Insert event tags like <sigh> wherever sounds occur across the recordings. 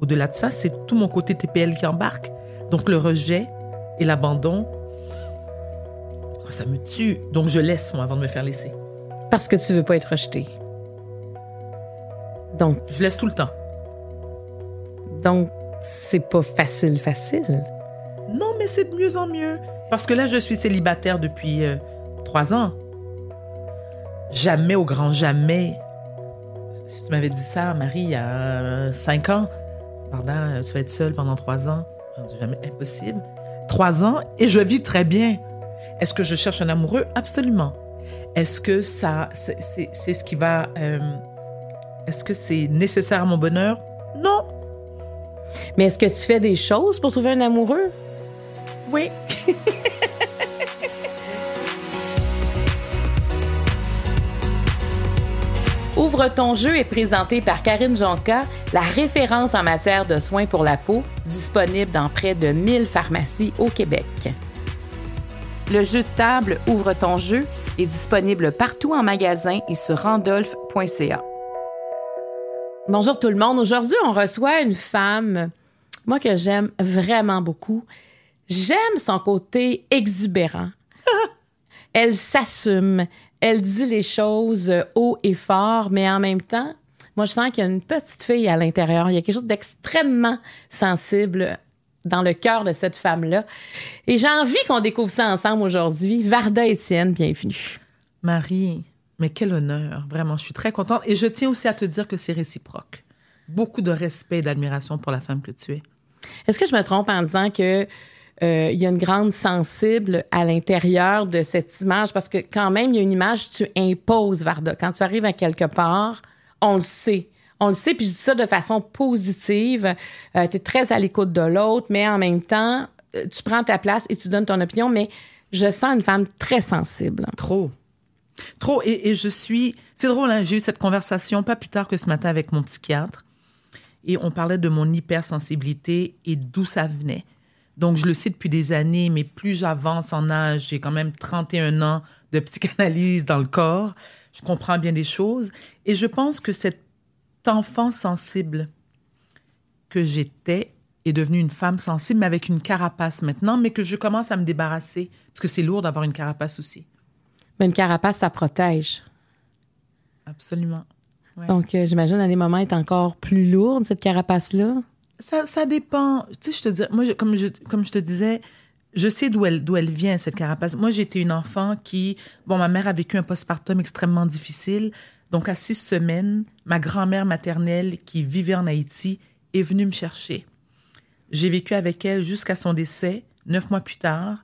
au-delà de ça, c'est tout mon côté TPL qui embarque. Donc le rejet et l'abandon, ça me tue. Donc je laisse, moi, avant de me faire laisser. Parce que tu veux pas être rejeté. Donc. Je laisse tout le temps. Donc, c'est pas facile, facile. Non, mais c'est de mieux en mieux. Parce que là, je suis célibataire depuis euh, trois ans. Jamais, au grand jamais. Si tu m'avais dit ça, Marie, il y a euh, cinq ans, pardon, euh, tu vas être seule pendant trois ans. Jamais impossible. Trois ans et je vis très bien. Est-ce que je cherche un amoureux? Absolument. Est-ce que ça, c'est ce qui va. Est-ce que c'est nécessaire à mon bonheur? Non. Mais est-ce que tu fais des choses pour trouver un amoureux? Oui. <laughs> Ouvre ton jeu est présenté par Karine Jonca, la référence en matière de soins pour la peau, disponible dans près de 1000 pharmacies au Québec. Le jeu de table Ouvre ton jeu est disponible partout en magasin et sur randolph.ca. Bonjour tout le monde. Aujourd'hui, on reçoit une femme, moi que j'aime vraiment beaucoup. J'aime son côté exubérant. <laughs> elle s'assume, elle dit les choses haut et fort, mais en même temps, moi je sens qu'il y a une petite fille à l'intérieur. Il y a quelque chose d'extrêmement sensible dans le cœur de cette femme-là. Et j'ai envie qu'on découvre ça ensemble aujourd'hui. Varda Étienne, bienvenue. Marie, mais quel honneur, vraiment, je suis très contente. Et je tiens aussi à te dire que c'est réciproque. Beaucoup de respect et d'admiration pour la femme que tu es. Est-ce que je me trompe en disant que euh, il y a une grande sensible à l'intérieur de cette image parce que quand même il y a une image tu imposes Varda quand tu arrives à quelque part on le sait on le sait puis je dis ça de façon positive euh, tu es très à l'écoute de l'autre mais en même temps euh, tu prends ta place et tu donnes ton opinion mais je sens une femme très sensible trop Trop. Et, je suis. C'est drôle, hein, j'ai eu cette conversation pas plus tard que ce matin avec mon psychiatre. Et on parlait de mon hypersensibilité et d'où ça venait. Donc, je le sais depuis des années, mais plus j'avance en âge, j'ai quand même 31 ans de psychanalyse dans le corps, je comprends bien des choses. Et je pense que cet enfant sensible que j'étais est devenu une femme sensible, mais avec une carapace maintenant, mais que je commence à me débarrasser, parce que c'est lourd d'avoir une carapace aussi. Mais une carapace, ça protège. Absolument. Donc, euh, j'imagine à des moments, elle est encore plus lourde, cette carapace-là? Ça, ça dépend. Tu sais, je te dis, moi, comme, je, comme je te disais, je sais d'où elle, d'où elle vient, cette carapace. Moi, j'étais une enfant qui. Bon, ma mère a vécu un postpartum extrêmement difficile. Donc, à six semaines, ma grand-mère maternelle, qui vivait en Haïti, est venue me chercher. J'ai vécu avec elle jusqu'à son décès, neuf mois plus tard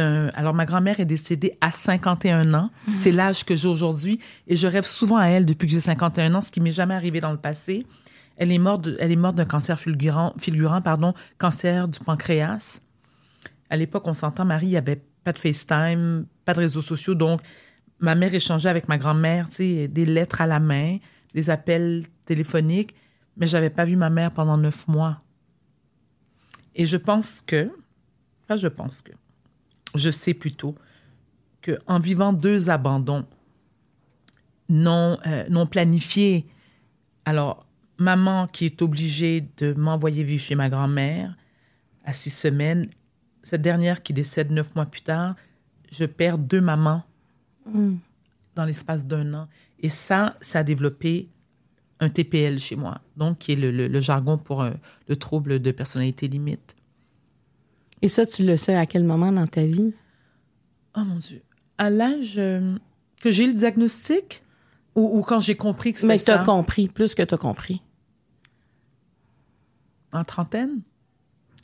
alors ma grand-mère est décédée à 51 ans. Mhm. C'est l'âge que j'ai aujourd'hui et je rêve souvent à elle depuis que j'ai 51 ans, ce qui m'est jamais arrivé dans le passé. Elle est morte, elle est morte d'un cancer fulgurant, pardon, cancer du pancréas. À l'époque, on s'entend, Marie, il n'y avait pas de FaceTime, pas de réseaux sociaux, donc ma mère échangeait avec ma grand-mère, tu sais, des lettres à la main, des appels téléphoniques, mais j'avais pas vu ma mère pendant neuf mois. Et je pense que, pas je pense que, je sais plutôt qu'en vivant deux abandons non, euh, non planifiés, alors maman qui est obligée de m'envoyer vivre chez ma grand-mère à six semaines, cette dernière qui décède neuf mois plus tard, je perds deux mamans mm. dans l'espace d'un an. Et ça, ça a développé un TPL chez moi, donc qui est le, jargon pour euh, le trouble de personnalité limite. Et ça, tu le sais à quel moment dans ta vie? Oh mon Dieu. À l'âge euh, que j'ai eu le diagnostic ou, quand j'ai compris que c'était ça? Mais tu as compris, plus que tu as compris. En trentaine?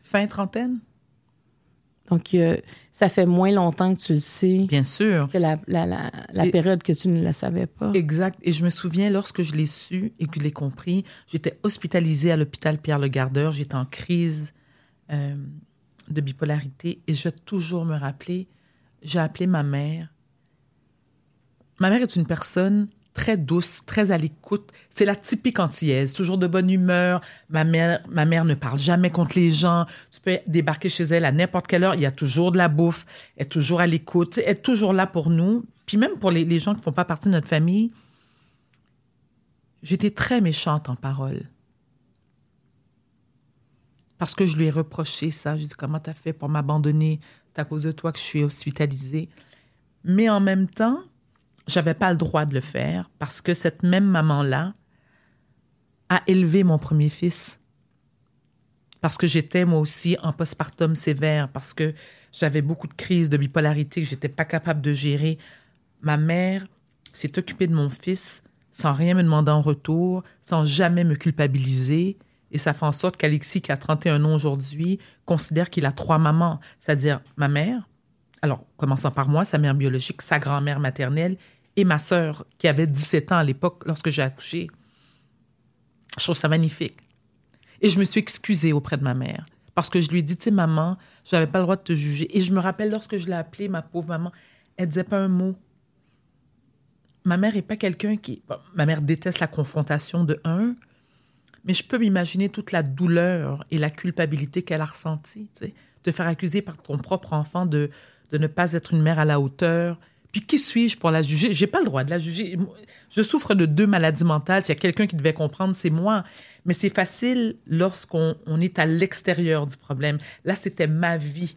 Fin trentaine? Donc, euh, ça fait moins longtemps que tu le sais. Bien sûr. Que la, période que tu ne la savais pas. Exact. Et je me souviens, lorsque je l'ai su et que je l'ai compris, j'étais hospitalisée à l'hôpital Pierre-le-Gardeur. J'étais en crise euh, de bipolarité et je vais toujours me rappeler, j'ai appelé ma mère. Ma mère est une personne très douce, très à l'écoute. C'est la typique antillaise, toujours de bonne humeur. Ma mère, ma mère ne parle jamais contre les gens. Tu peux débarquer chez elle à n'importe quelle heure, il y a toujours de la bouffe. Elle est toujours à l'écoute, elle est toujours là pour nous. Puis même pour les, les gens qui ne font pas partie de notre famille, j'étais très méchante en parole. parce que je lui ai reproché ça. Je dit comment t'as fait pour m'abandonner? C'est à cause de toi que je suis hospitalisée. Mais en même temps, j'avais pas le droit de le faire parce que cette même maman-là a élevé mon premier fils. Parce que j'étais moi aussi en postpartum sévère, parce que j'avais beaucoup de crises de bipolarité que j'étais pas capable de gérer. Ma mère s'est occupée de mon fils sans rien me demander en retour, sans jamais me culpabiliser. Et ça fait en sorte qu'Alexis, qui a 31 ans aujourd'hui, considère qu'il a trois mamans, c'est-à-dire ma mère, alors commençant par moi, sa mère biologique, sa grand-mère maternelle et ma sœur, qui avait 17 ans à l'époque lorsque j'ai accouché. Je trouve ça magnifique. Et je me suis excusée auprès de ma mère parce que je lui ai dit, tu sais, maman, je n'avais pas le droit de te juger. Et je me rappelle lorsque je l'ai appelée, ma pauvre maman, elle disait pas un mot. Ma mère est pas quelqu'un qui. ma mère déteste la confrontation de un, mais je peux m'imaginer toute la douleur et la culpabilité qu'elle a ressentie. Te faire accuser par ton propre enfant de, de ne pas être une mère à la hauteur. Puis qui suis-je pour la juger? J'ai pas le droit de la juger. Je souffre de deux maladies mentales. S'il y a quelqu'un qui devait comprendre, c'est moi. Mais c'est facile lorsqu'on on est à l'extérieur du problème. Là, c'était ma vie.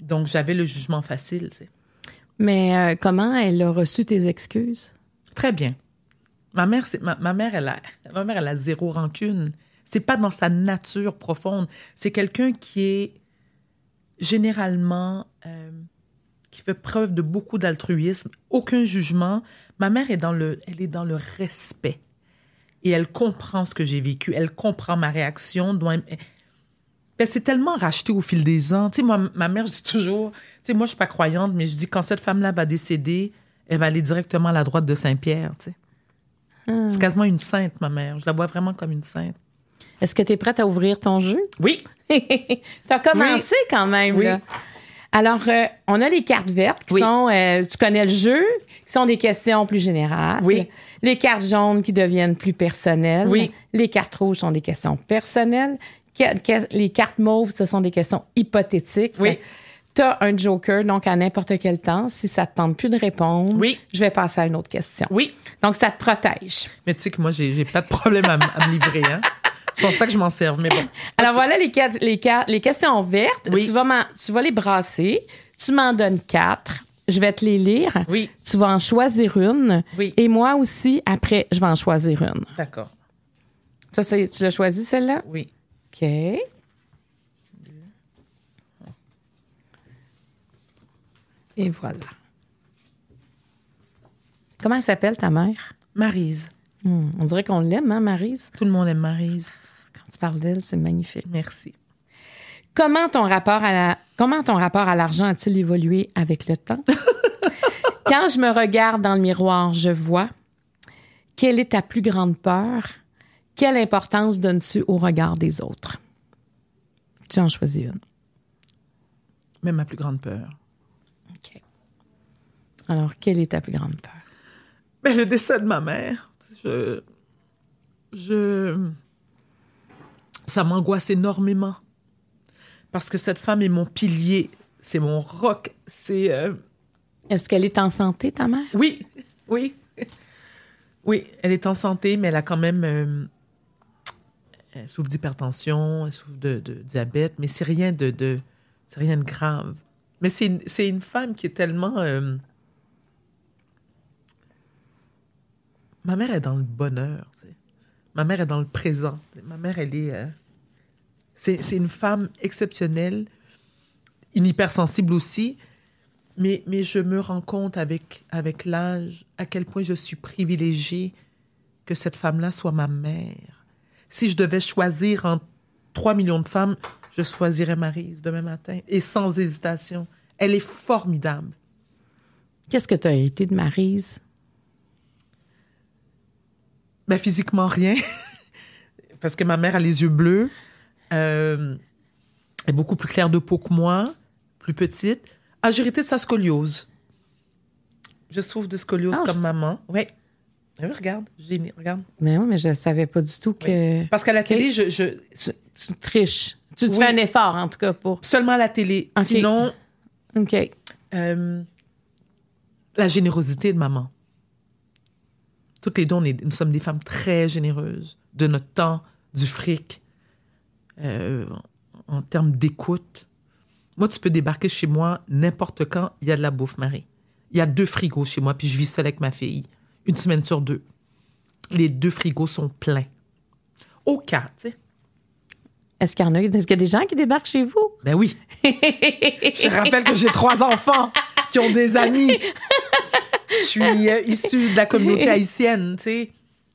Donc, j'avais le jugement facile. Tu sais. Mais euh, comment elle a reçu tes excuses? Très bien. Ma mère, c'est, ma, ma, mère, elle a, ma mère, elle a zéro rancune. C'est pas dans sa nature profonde. C'est quelqu'un qui est généralement, euh, qui fait preuve de beaucoup d'altruisme, aucun jugement. Ma mère est dans le, elle est dans le respect et elle comprend ce que j'ai vécu. Elle comprend ma réaction. Elle s'est tellement rachetée au fil des ans. Tu sais, moi, ma mère, je dis toujours, tu sais, moi, je suis pas croyante, mais je dis quand cette femme-là va décéder, elle va aller directement à la droite de Saint-Pierre, tu sais. Hmm. C'est quasiment une sainte, ma mère. Je la vois vraiment comme une sainte. Est-ce que tu es prête à ouvrir ton jeu? Oui. <laughs> tu as commencé quand même. Oui. Alors, euh, on a les cartes vertes qui sont, euh, tu connais le jeu, qui sont des questions plus générales. Oui. Les cartes jaunes qui deviennent plus personnelles. Oui. Les cartes rouges sont des questions personnelles. Les cartes mauves, ce sont des questions hypothétiques. Oui. Tu as un joker, donc à n'importe quel temps, si ça te tente plus de répondre, oui. je vais passer à une autre question. Oui. Donc, ça te protège. Mais tu sais que moi, j'ai pas de problème à, me livrer. Hein? C'est pour ça que je m'en sers, mais bon. <laughs> Alors voilà les, les, les questions vertes. Oui. Tu, vas tu vas les brasser. Tu m'en donnes quatre. Je vais te les lire. Oui. Tu vas en choisir une. Oui. Et moi aussi, après, je vais en choisir une. D'accord. Ça, tu l'as choisi, celle-là? Oui. OK. Et voilà. Comment s'appelle ta mère? Marise. Hmm, on dirait qu'on l'aime, hein, Marise? Tout le monde aime Marise. Parles d'elle, c'est magnifique. Merci. Comment ton rapport à la, comment ton rapport à l'argent a-t-il évolué avec le temps? <laughs> Quand je me regarde dans le miroir, je vois. Quelle est ta plus grande peur? Quelle importance donnes-tu au regard des autres? Tu en choisis une. Mais ma plus grande peur. OK. Alors, quelle est ta plus grande peur? Ben, le décès de ma mère. Je. Je. Ça m'angoisse énormément. Parce que cette femme est mon pilier. C'est mon roc. C'est. Euh, Est-ce qu'elle est en santé, ta mère? Oui. Oui. Oui, elle est en santé, mais elle a quand même. Euh, elle souffre d'hypertension, elle souffre de, de, diabète, mais c'est rien de, de c'est rien de grave. Mais c'est une, une, femme qui est tellement. Euh, ma mère est dans le bonheur. Tu sais. Ma mère est dans le présent. Ma mère, elle est. Euh, c'est une femme exceptionnelle, une hypersensible aussi. Mais, mais je me rends compte avec, avec l'âge à quel point je suis privilégiée que cette femme-là soit ma mère. Si je devais choisir entre 3 millions de femmes, je choisirais Marise demain matin. Et sans hésitation. Elle est formidable. Qu'est-ce que tu as été de Marise? Ben, physiquement, rien. <laughs> Parce que ma mère a les yeux bleus. Euh, elle est beaucoup plus claire de peau que moi, plus petite. Ah, j'ai hérité de sa scoliose. Je souffre de scoliose Ah, comme je- maman. Oui. Ah oui, regarde, j'ai- regarde. Mais oui, mais je ne savais pas du tout que. Parce qu'à la télé, je, je- Tu, tu triches. Tu, tu Oui. fais un effort, en tout cas, pour. seulement à la télé. Sinon, OK. euh, la générosité de maman. Toutes les deux, on est- nous sommes des femmes très généreuses, de notre temps, du fric. Euh, en termes d'écoute. Moi, tu peux débarquer chez moi n'importe quand, il y a de la bouffe, Marie. Il y a deux frigos chez moi, puis je vis seule avec ma fille, une semaine sur deux. Les deux frigos sont pleins. Au cas, tu sais. Est-ce qu'il y en a, est-ce qu'il y a des gens qui débarquent chez vous? Ben oui. <laughs> je rappelle que j'ai trois enfants qui ont des amis. <laughs> Je suis euh, issue de la communauté haïtienne, tu sais.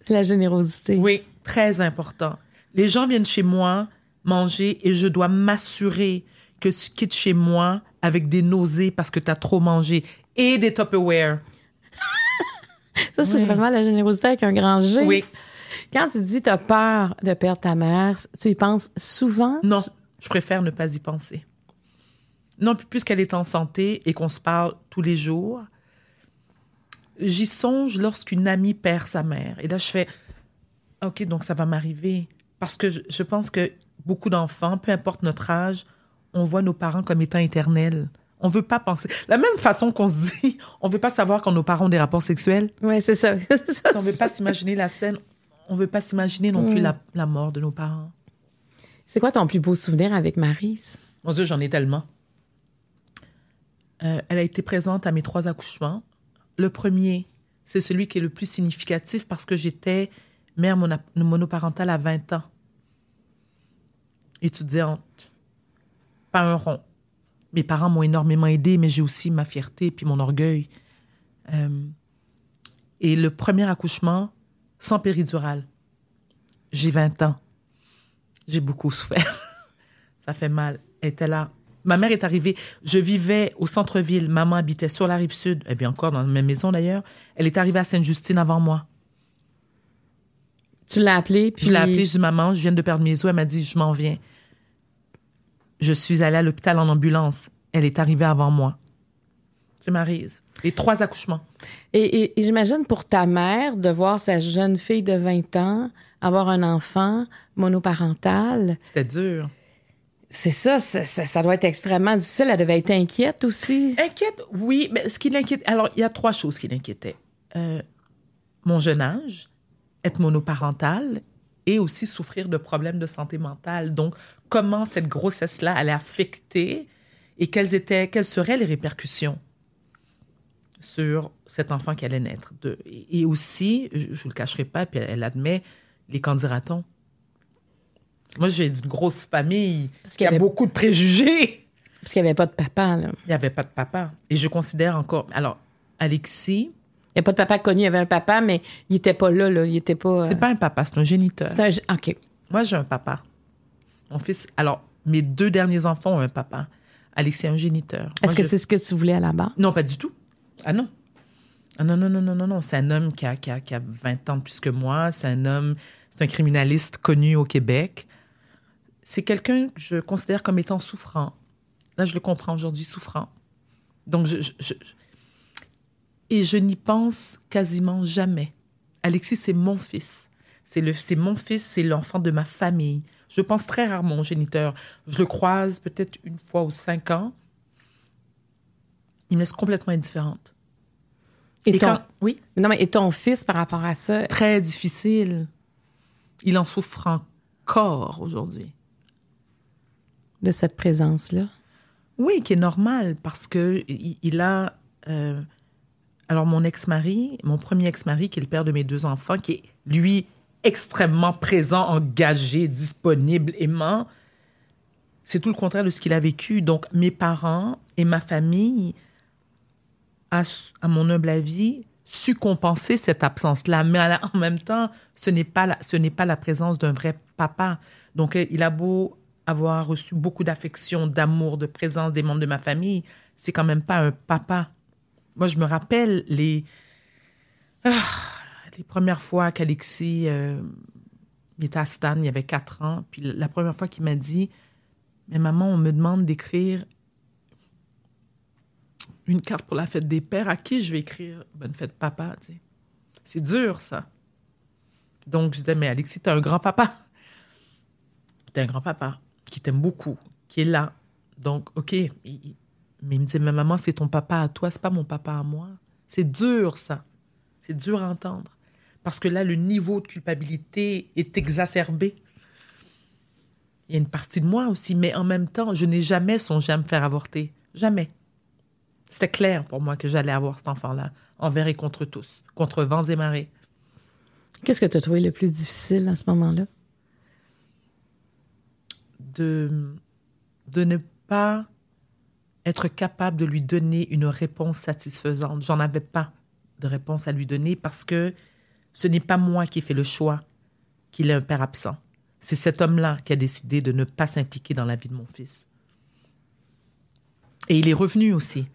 La générosité. Oui, très important. Les gens viennent chez moi manger et je dois m'assurer que tu quittes chez moi avec des nausées parce que tu as trop mangé et des Tupperware. Ça, c'est Oui. vraiment la générosité avec un grand G. Oui. Quand tu dis tu as peur de perdre ta mère, tu y penses souvent? Non, je préfère ne pas y penser. Non, puis puisqu'elle est en santé et qu'on se parle tous les jours, j'y songe lorsqu'une amie perd sa mère. Et là, je fais, OK, donc ça va m'arriver. Parce que je, je pense que beaucoup d'enfants, peu importe notre âge, on voit nos parents comme étant éternels. On veut pas penser. La même façon qu'on se dit, on veut pas savoir quand nos parents ont des rapports sexuels. Oui, <laughs> c'est ça. On veut pas s'imaginer la scène. On veut pas s'imaginer non plus la, la mort de nos parents. C'est quoi ton plus beau souvenir avec Maryse? Mon Dieu, j'en ai tellement. Euh, elle a été présente à mes trois accouchements. Le premier, c'est celui qui est le plus significatif parce que j'étais mère monoparentale à 20 ans. Étudiante. Pas un rond. Mes parents m'ont énormément aidée, mais j'ai aussi ma fierté puis mon orgueil. Euh, et le premier accouchement, sans péridurale. J'ai 20 ans. J'ai beaucoup souffert. <laughs> Ça fait mal. Elle était là. Ma mère est arrivée. Je vivais au centre-ville. Maman habitait sur la rive sud. Elle vit encore dans la même maison d'ailleurs. Elle est arrivée à Sainte-Justine avant moi. Tu l'as appelée, puis... Je l'ai appelée, je dis Maman, je viens de perdre mes os. Elle m'a dit Je m'en viens. Je suis allée à l'hôpital en ambulance. Elle est arrivée avant moi. C'est Maryse. Les trois accouchements. Et, et- et j'imagine pour ta mère de voir sa jeune fille de 20 ans avoir un enfant monoparental, C'était dur. C'est ça, ça, doit être extrêmement difficile. Elle devait être inquiète aussi. Inquiète, oui, mais ce qui l'inquiète. Alors, il y a trois choses qui l'inquiétaient. Euh, mon jeune âge, être monoparental et aussi souffrir de problèmes de santé mentale. Donc, comment cette grossesse-là allait affecter et quelles, étaient, quelles seraient les répercussions sur cet enfant qui allait naître. Et aussi, je ne le cacherai pas, puis elle, elle admet, les candidatons. Moi, j'ai une grosse famille Parce qui qu'il y a avait- beaucoup de préjugés. Parce qu'il n'y avait pas de papa, là. Il n'y avait pas de papa. Et je considère encore. Alors, Alexis, Il n'y a pas de papa connu. Il y avait un papa, mais il n'était pas là, là. Il était pas... euh, c'est pas un papa, c'est un géniteur. c'est un... OK. Moi, j'ai un papa. Mon fils. Alors, mes deux derniers enfants ont un papa. Alexis est un géniteur. Est-ce que je- c'est ce que tu voulais à la base? Non, pas du tout. Ah non. Ah non, non, non, non, non, non. C'est un homme qui a, qui, a, qui a 20 ans de plus que moi. C'est un homme, c'est un criminaliste connu au Québec. C'est quelqu'un que je considère comme étant souffrant. Là, je le comprends aujourd'hui, souffrant. Donc, je, je- je- et je n'y pense quasiment jamais. Alexis, c'est mon fils. C'est le, c'est mon fils, c'est l'enfant de ma famille. Je pense très rarement au géniteur. Je le croise peut-être une fois ou cinq ans. Il me laisse complètement indifférente. Et, Et ton... quand- oui, Non, mais et ton fils, par rapport à ça, très difficile. Il en souffre encore aujourd'hui. De cette présence-là? Oui, qui est normal parce que il, a. euh, alors, mon ex-mari, mon premier ex-mari, qui est le père de mes deux enfants, qui est, lui, extrêmement présent, engagé, disponible, aimant, c'est tout le contraire de ce qu'il a vécu. Donc, mes parents et ma famille, à, mon humble avis, su compenser cette absence-là. Mais en même temps, ce n'est pas la, ce n'est pas la présence d'un vrai papa. Donc, euh, il a beau avoir reçu beaucoup d'affection, d'amour, de présence des membres de ma famille, c'est quand même pas un papa. Moi, je me rappelle les, ah, les premières fois qu'Alexis euh, était à Stan, il y avait quatre ans, puis la première fois qu'il m'a dit, mais maman, on me demande d'écrire une carte pour la fête des pères. À qui je vais écrire bonne fête papa. C'est dur, ça. Donc, je disais, mais Alexis, t'es un grand papa. T'es un grand papa qui t'aime beaucoup, qui est là. Donc, OK. Mais il me disait, mais maman, c'est ton papa à toi, c'est pas mon papa à moi. C'est dur, ça. C'est dur à entendre. Parce que là, le niveau de culpabilité est exacerbé. Il y a une partie de moi aussi, mais en même temps, je n'ai jamais songé à me faire avorter. Jamais. C'était clair pour moi que j'allais avoir cet enfant-là, envers et contre tous, contre vents et marées. Qu'est-ce que tu as trouvé le plus difficile à ce moment-là? De, ne pas être capable de lui donner une réponse satisfaisante. J'en avais pas de réponse à lui donner parce que ce n'est pas moi qui ai fait le choix qu'il ait un père absent. C'est cet homme-là qui a décidé de ne pas s'impliquer dans la vie de mon fils. Et il est revenu aussi.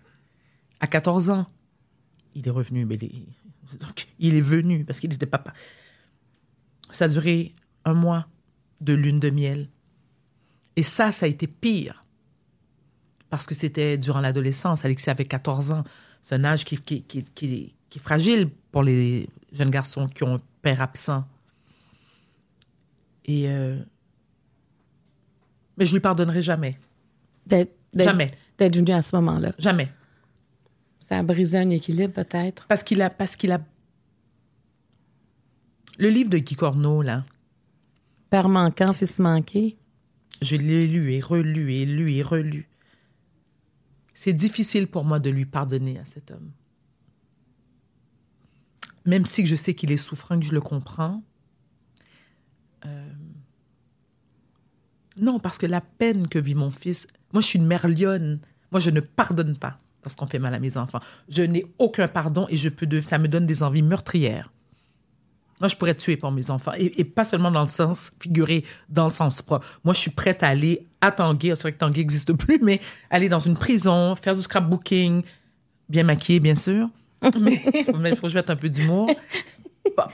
À 14 ans, il est revenu, mais il est, il est venu parce qu'il était papa. Ça a duré un mois de lune de miel. Et ça, ça a été pire. Parce que c'était durant l'adolescence. Alexis avait 14 ans. C'est un âge qui, qui, qui, qui, est fragile pour les jeunes garçons qui ont un père absent. Et. Euh, mais je lui pardonnerai jamais. jamais. D'être venu à ce moment-là. Jamais. Ça a brisé un équilibre, peut-être. Parce qu'il a. Parce qu'il a. Le livre de Guy Corneau, là. Père manquant, fils manqué. Je l'ai lu et relu et lu et relu. C'est difficile pour moi de lui pardonner à cet homme. Même si je sais qu'il est souffrant, que je le comprends. Euh, non, parce que la peine que vit mon fils, moi je suis une mère lionne. Moi je ne pardonne pas lorsqu'on fait mal à mes enfants. Je n'ai aucun pardon et je peux de, ça me donne des envies meurtrières. Moi, je pourrais tuer pour mes enfants. Et, pas seulement dans le sens figuré, dans le sens propre. Moi, je suis prête à aller à Tanguay. C'est vrai que Tanguay n'existe plus, mais aller dans une prison, faire du scrapbooking, bien maquillé, bien sûr. <laughs> mais il faut que je mette un peu d'humour.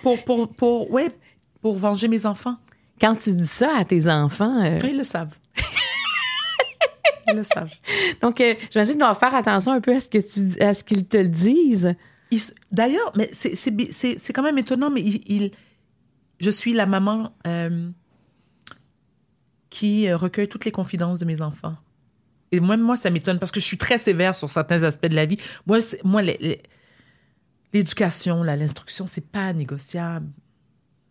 Pour, pour, pour, ouais, pour venger mes enfants. Quand tu dis ça à tes enfants. Euh, ils le savent. <laughs> ils le savent. Donc, euh, j'imagine qu'ils doivent faire attention un peu à ce que tu, à ce qu'ils te le disent. D'ailleurs, mais c'est quand même étonnant, mais il, je suis la maman euh, qui recueille toutes les confidences de mes enfants. Et moi, moi ça m'étonne parce que je suis très sévère sur certains aspects de la vie. Moi, moi l'éducation, l'instruction, c'est pas négociable.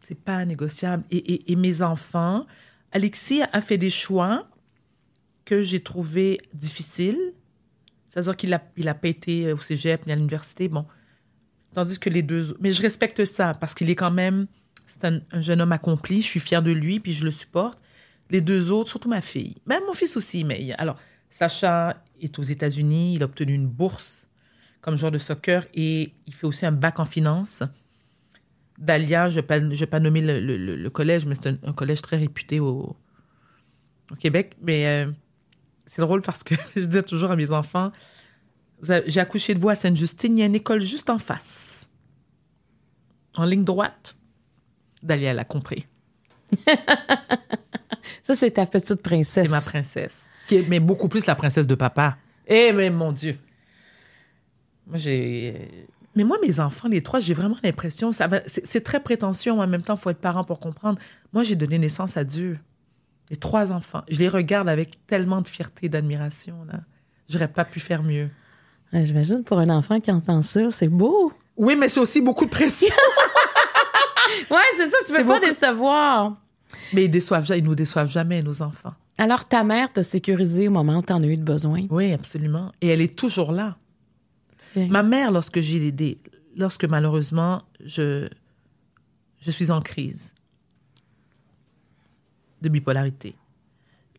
C'est pas négociable. Et, mes enfants, Alexis a fait des choix que j'ai trouvés difficiles. C'est-à-dire qu'il n'a a pas été au cégep ni à l'université. Bon, Tandis que les deux... Mais je respecte ça parce qu'il est quand même... C'est un, jeune homme accompli. Je suis fière de lui, puis je le supporte. Les deux autres, surtout ma fille. Même mon fils aussi. Mais alors, Sacha est aux États-Unis. Il a obtenu une bourse comme joueur de soccer et il fait aussi un bac en finance. Dalia, je ne vais, pas nommer le, collège, mais c'est un, collège très réputé au, Québec. Mais euh, c'est drôle parce que <laughs> je disais toujours à mes enfants, j'ai accouché de vous à Sainte-Justine. Il y a une école juste en face. En ligne droite. Dalia, elle a compris. <laughs> Ça, c'est ta petite princesse. C'est ma princesse. Qui mais beaucoup plus la princesse de papa. Eh, mais mon Dieu. Moi, j'ai. Mais moi, mes enfants, les trois, j'ai vraiment l'impression. ça va... C'est très prétentieux. En même temps, il faut être parent pour comprendre. Moi, j'ai donné naissance à Dieu. Les trois enfants. Je les regarde avec tellement de fierté et d'admiration. J'aurais pas pu faire mieux. J'imagine pour un enfant qui entend ça, c'est beau. Oui, mais c'est aussi beaucoup de pression. <laughs> ouais, c'est ça, tu veux pas décevoir. Mais ils, déçoivent, ils nous déçoivent jamais, nos enfants. Alors, ta mère t'a sécurisé au moment où tu en as eu de besoin? Oui, absolument. Et elle est toujours là. Ma mère, lorsque j'ai aidé, lorsque malheureusement, je, je suis en crise de bipolarité,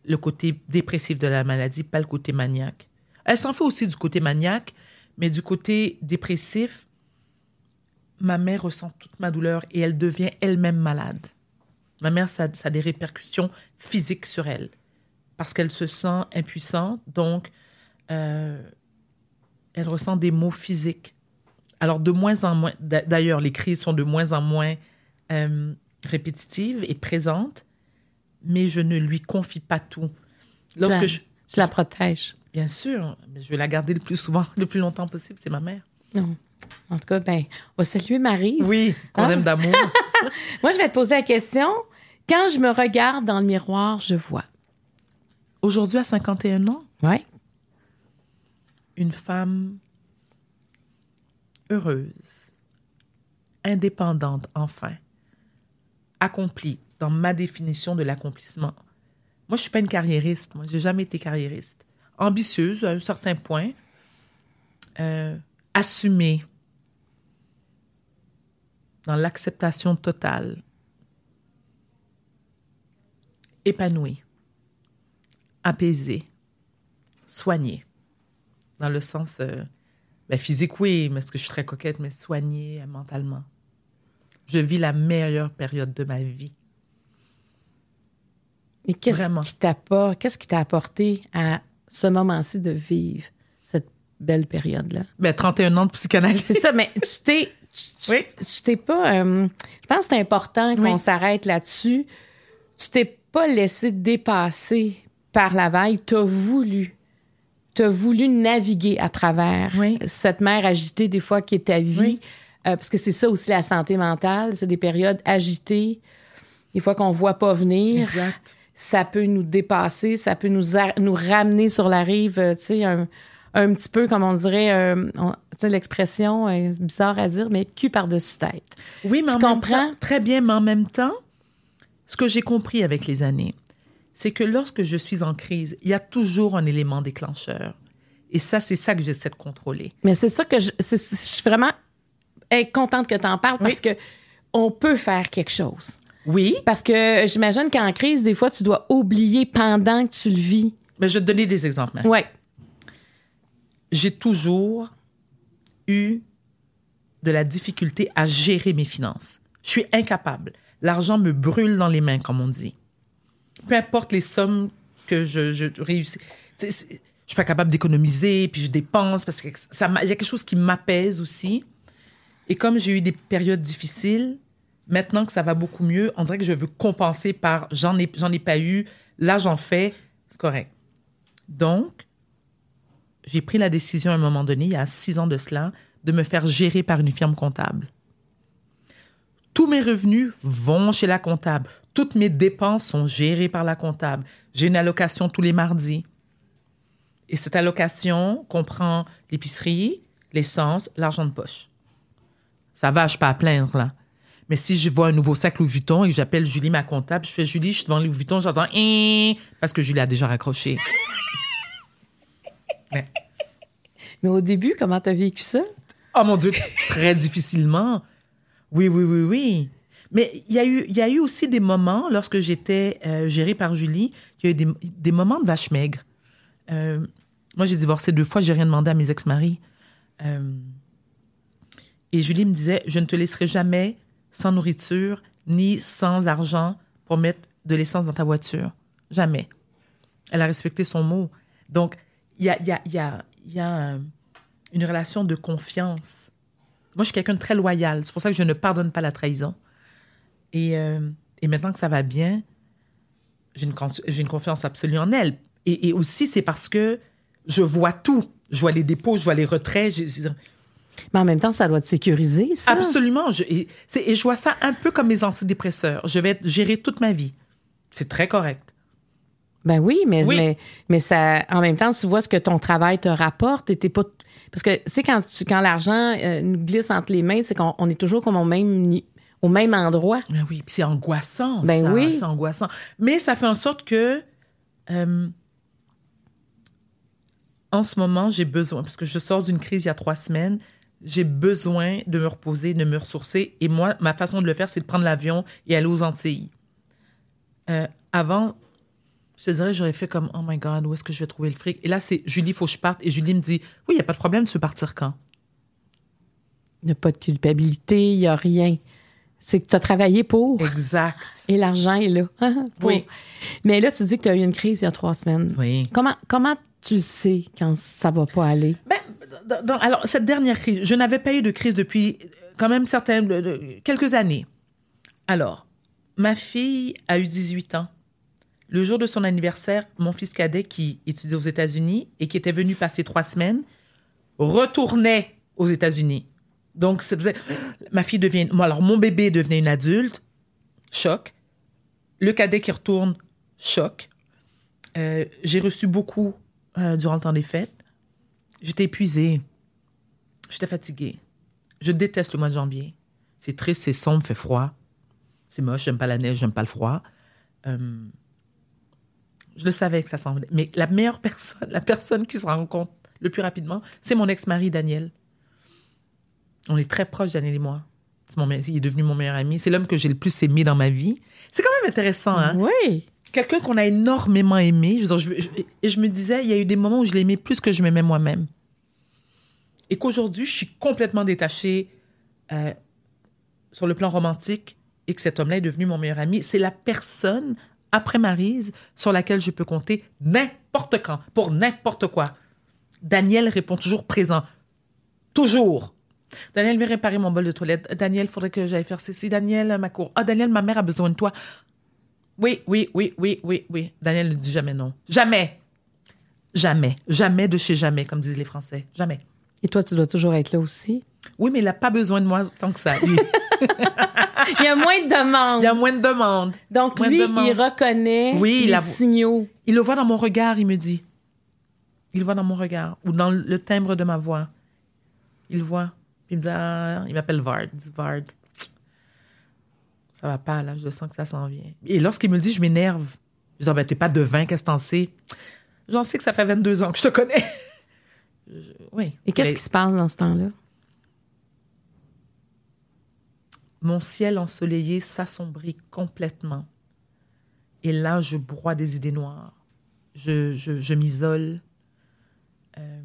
le côté dépressif de la maladie, pas le côté maniaque, elle s'en fait aussi du côté maniaque, mais du côté dépressif, ma mère ressent toute ma douleur et elle devient elle-même malade. Ma mère, ça, a des répercussions physiques sur elle parce qu'elle se sent impuissante, donc euh, elle ressent des maux physiques. Alors, de moins en moins, d'ailleurs, les crises sont de moins en moins euh, répétitives et présentes, mais je ne lui confie pas tout. Lorsque je, la protèges. Bien sûr, mais je vais la garder le plus souvent, <laughs> le plus longtemps possible. C'est ma mère. Non. En tout cas, ben, on va saluer Marie. Oui, qu'on ah. aime d'amour. <laughs> Moi, je vais te poser la question. Quand je me regarde dans le miroir, je vois? Aujourd'hui, à 51 ans? Oui. Une femme heureuse, indépendante, enfin, accomplie dans ma définition de l'accomplissement Moi, je suis pas une carriériste. Moi, j'ai jamais été carriériste. Ambitieuse à un certain point. Euh, assumée. Dans l'acceptation totale. Épanouie. Apaisée. Soignée. Dans le sens euh, ben, physique, oui, parce que je suis très coquette, mais soignée euh, mentalement. Je vis la meilleure période de ma vie. Et qu'est-ce t'a qui t'a apporté à ce moment-ci de vivre cette belle période-là? Ben, 31 ans de psychanalyse. C'est ça, mais tu t'es. Tu, Oui. tu t'es pas. euh, je pense que c'est important qu'on Oui. s'arrête là-dessus. Tu t'es pas laissé dépasser par la vague. Tu as voulu. Tu as voulu naviguer à travers Oui. cette mer agitée, des fois, qui est ta vie. Euh, parce que c'est ça aussi la santé mentale. C'est des périodes agitées, des fois qu'on voit pas venir. Exact. Ça peut nous dépasser, ça peut nous, a- nous ramener sur la rive, euh, tu sais, un, un petit peu, comme on dirait, euh, on- tu sais, l'expression est bizarre à dire, mais cul par-dessus tête. Oui, mais Tu en même comprends? temps, très bien, mais en même temps, ce que j'ai compris avec les années, c'est que lorsque je suis en crise, il y a toujours un élément déclencheur. Et ça, c'est ça que j'essaie de contrôler. Mais c'est ça que je, suis vraiment contente que tu en parles parce Oui. que on peut faire quelque chose. Oui, Parce que j'imagine qu'en crise, des fois, tu dois oublier pendant que tu le vis. mais je vais te donner des exemples. Ouais. J'ai toujours eu de la difficulté à gérer mes finances. Je suis incapable. L'argent me brûle dans les mains, comme on dit. Peu importe les sommes que je, je réussis. Je suis pas capable d'économiser, puis je dépense parce que ça, il y a quelque chose qui m'apaise aussi. Et comme j'ai eu des périodes difficiles, maintenant que ça va beaucoup mieux, on dirait que je veux compenser par j'en ai, j'en ai pas eu, là j'en fais, c'est correct. Donc, j'ai pris la décision à un moment donné, il y a six ans de cela, de me faire gérer par une firme comptable. Tous mes revenus vont chez la comptable. Toutes mes dépenses sont gérées par la comptable. J'ai une allocation tous les mardis. Et cette allocation comprend l'épicerie, l'essence, l'argent de poche. Ça va, je suis pas à plaindre, là. Mais si je vois un nouveau sac Louis Vuitton et j'appelle Julie, ma comptable, je fais Julie, je suis devant Louis Vuitton, j'entends Hein parce que Julie a déjà raccroché. <laughs> Mais- Mais au début, comment tu as vécu ça? Oh mon Dieu, très difficilement. Oui, oui, oui, oui. Mais il y, a eu, il y a eu aussi des moments, lorsque j'étais euh, gérée par Julie, il y a eu des, des moments de vache maigre. Euh, moi, j'ai divorcé deux fois, j'ai rien demandé à mes ex-maris. Euh, et Julie me disait, je ne te laisserai jamais sans nourriture ni sans argent pour mettre de l'essence dans ta voiture. Jamais. Elle a respecté son mot. Donc, il y a, y a, y a, y a euh, une relation de confiance. Moi, je suis quelqu'un de très loyal. C'est pour ça que je ne pardonne pas la trahison. Et, euh, et maintenant que ça va bien, j'ai une, une confiance absolue en elle. Et, aussi, c'est parce que je vois tout. Je vois les dépôts, je vois les retraits. c'est- Mais en même temps, ça doit te sécuriser, ça. Absolument. Je, et, je vois ça un peu comme mes antidépresseurs. Je vais être gérée toute ma vie. C'est très correct. Ben oui, mais, Oui. mais, mais ça, en même temps, tu vois ce que ton travail te rapporte et t'es pas. Parce que, tu sais, quand, tu- quand l'argent euh, nous glisse entre les mains, c'est qu'on on est toujours comme au même, au même endroit. Ben oui, c'est angoissant. Ben ça, oui. C'est angoissant. Mais ça fait en sorte que, euh, en ce moment, j'ai besoin, parce que je sors d'une crise il y a trois semaines, j'ai besoin de me reposer, de me ressourcer. Et moi, ma façon de le faire, c'est de prendre l'avion et aller aux Antilles. Euh, avant, je te dirais, j'aurais fait comme, oh my God, où est-ce que je vais trouver le fric? Et là, c'est Julie, il faut que je parte. Et Julie me dit, oui, il n'y a pas de problème, tu veux partir quand? Il n'y a pas de culpabilité, il n'y a rien. C'est que tu as travaillé pour Exact. <laughs> et l'argent est là. <laughs> Pour. Oui. Mais là, tu dis que tu as eu une crise il y a trois semaines. Oui. Comment, comment tu sais quand ça va pas aller? Ben, dans- alors, cette dernière crise, je n'avais pas eu de crise depuis euh, quand même certaines, quelques années. Alors, ma fille a eu 18 ans. Le jour de son anniversaire, mon fils cadet, qui étudiait aux États-Unis et qui était venu passer trois semaines, retournait aux États-Unis. Donc, ça faisait, <gasps> ma fille devient, alors mon bébé devenait une adulte, choc. Le cadet qui retourne, choc. Euh, j'ai reçu beaucoup euh, durant le temps des fêtes. J'étais épuisée. J'étais fatiguée. Je déteste le mois de janvier. C'est triste, c'est sombre, fait froid. C'est moche, j'aime pas la neige, j'aime pas le froid. Euh, Je le savais que ça s'en. Mais la meilleure <laughs> personne, la personne qui se rend compte le plus rapidement, c'est mon ex-mari, Daniel. On est très proches, Daniel et moi. Mon, il est devenu mon meilleur ami. C'est l'homme que j'ai le plus aimé dans ma vie. C'est quand même intéressant, hein? Oui. Quelqu'un qu'on a énormément aimé. Et je me disais, il y a eu des moments où je l'aimais plus que je m'aimais moi-même. Et qu'aujourd'hui, je suis complètement détachée euh, sur le plan romantique et que cet homme-là est devenu mon meilleur ami. C'est la personne, après Maryse, sur laquelle je peux compter n'importe quand, pour n'importe quoi. Daniel répond toujours présent. Toujours. Daniel, viens réparer mon bol de toilette. Daniel, faudrait que j'aille faire ceci. Daniel, ma cour. Ah, Daniel, ma mère a besoin de toi. Oui, oui, oui, oui, oui, oui. Daniel ne dit jamais non. Jamais. Jamais. Jamais de chez jamais, comme disent les Français. Jamais. Et toi, tu dois toujours être là aussi. Oui, mais il n'a pas besoin de moi tant que ça. lui. <laughs> Il y a moins de demandes. Il y a moins de demandes. Donc, moins de lui, demandes. il reconnaît Oui, il les a- signaux. Il le voit dans mon regard, il me dit. Il le voit dans mon regard. Ou dans le timbre de ma voix. Il le voit. Il me dit, ah, il m'appelle Vard. Il dit, Vard. Ça va pas, là. Je sens que ça s'en vient. Et lorsqu'il me le dit, je m'énerve. Je dis, ah, ben, t'es pas devin, qu'est-ce que t'en sais? J'en sais que ça fait 22 ans que je te connais. <laughs> Je- oui. Et qu'est-ce Mais qui se passe dans ce temps-là? Mon ciel ensoleillé s'assombrit complètement. Et là, je broie des idées noires. Je, je, je m'isole. Euh,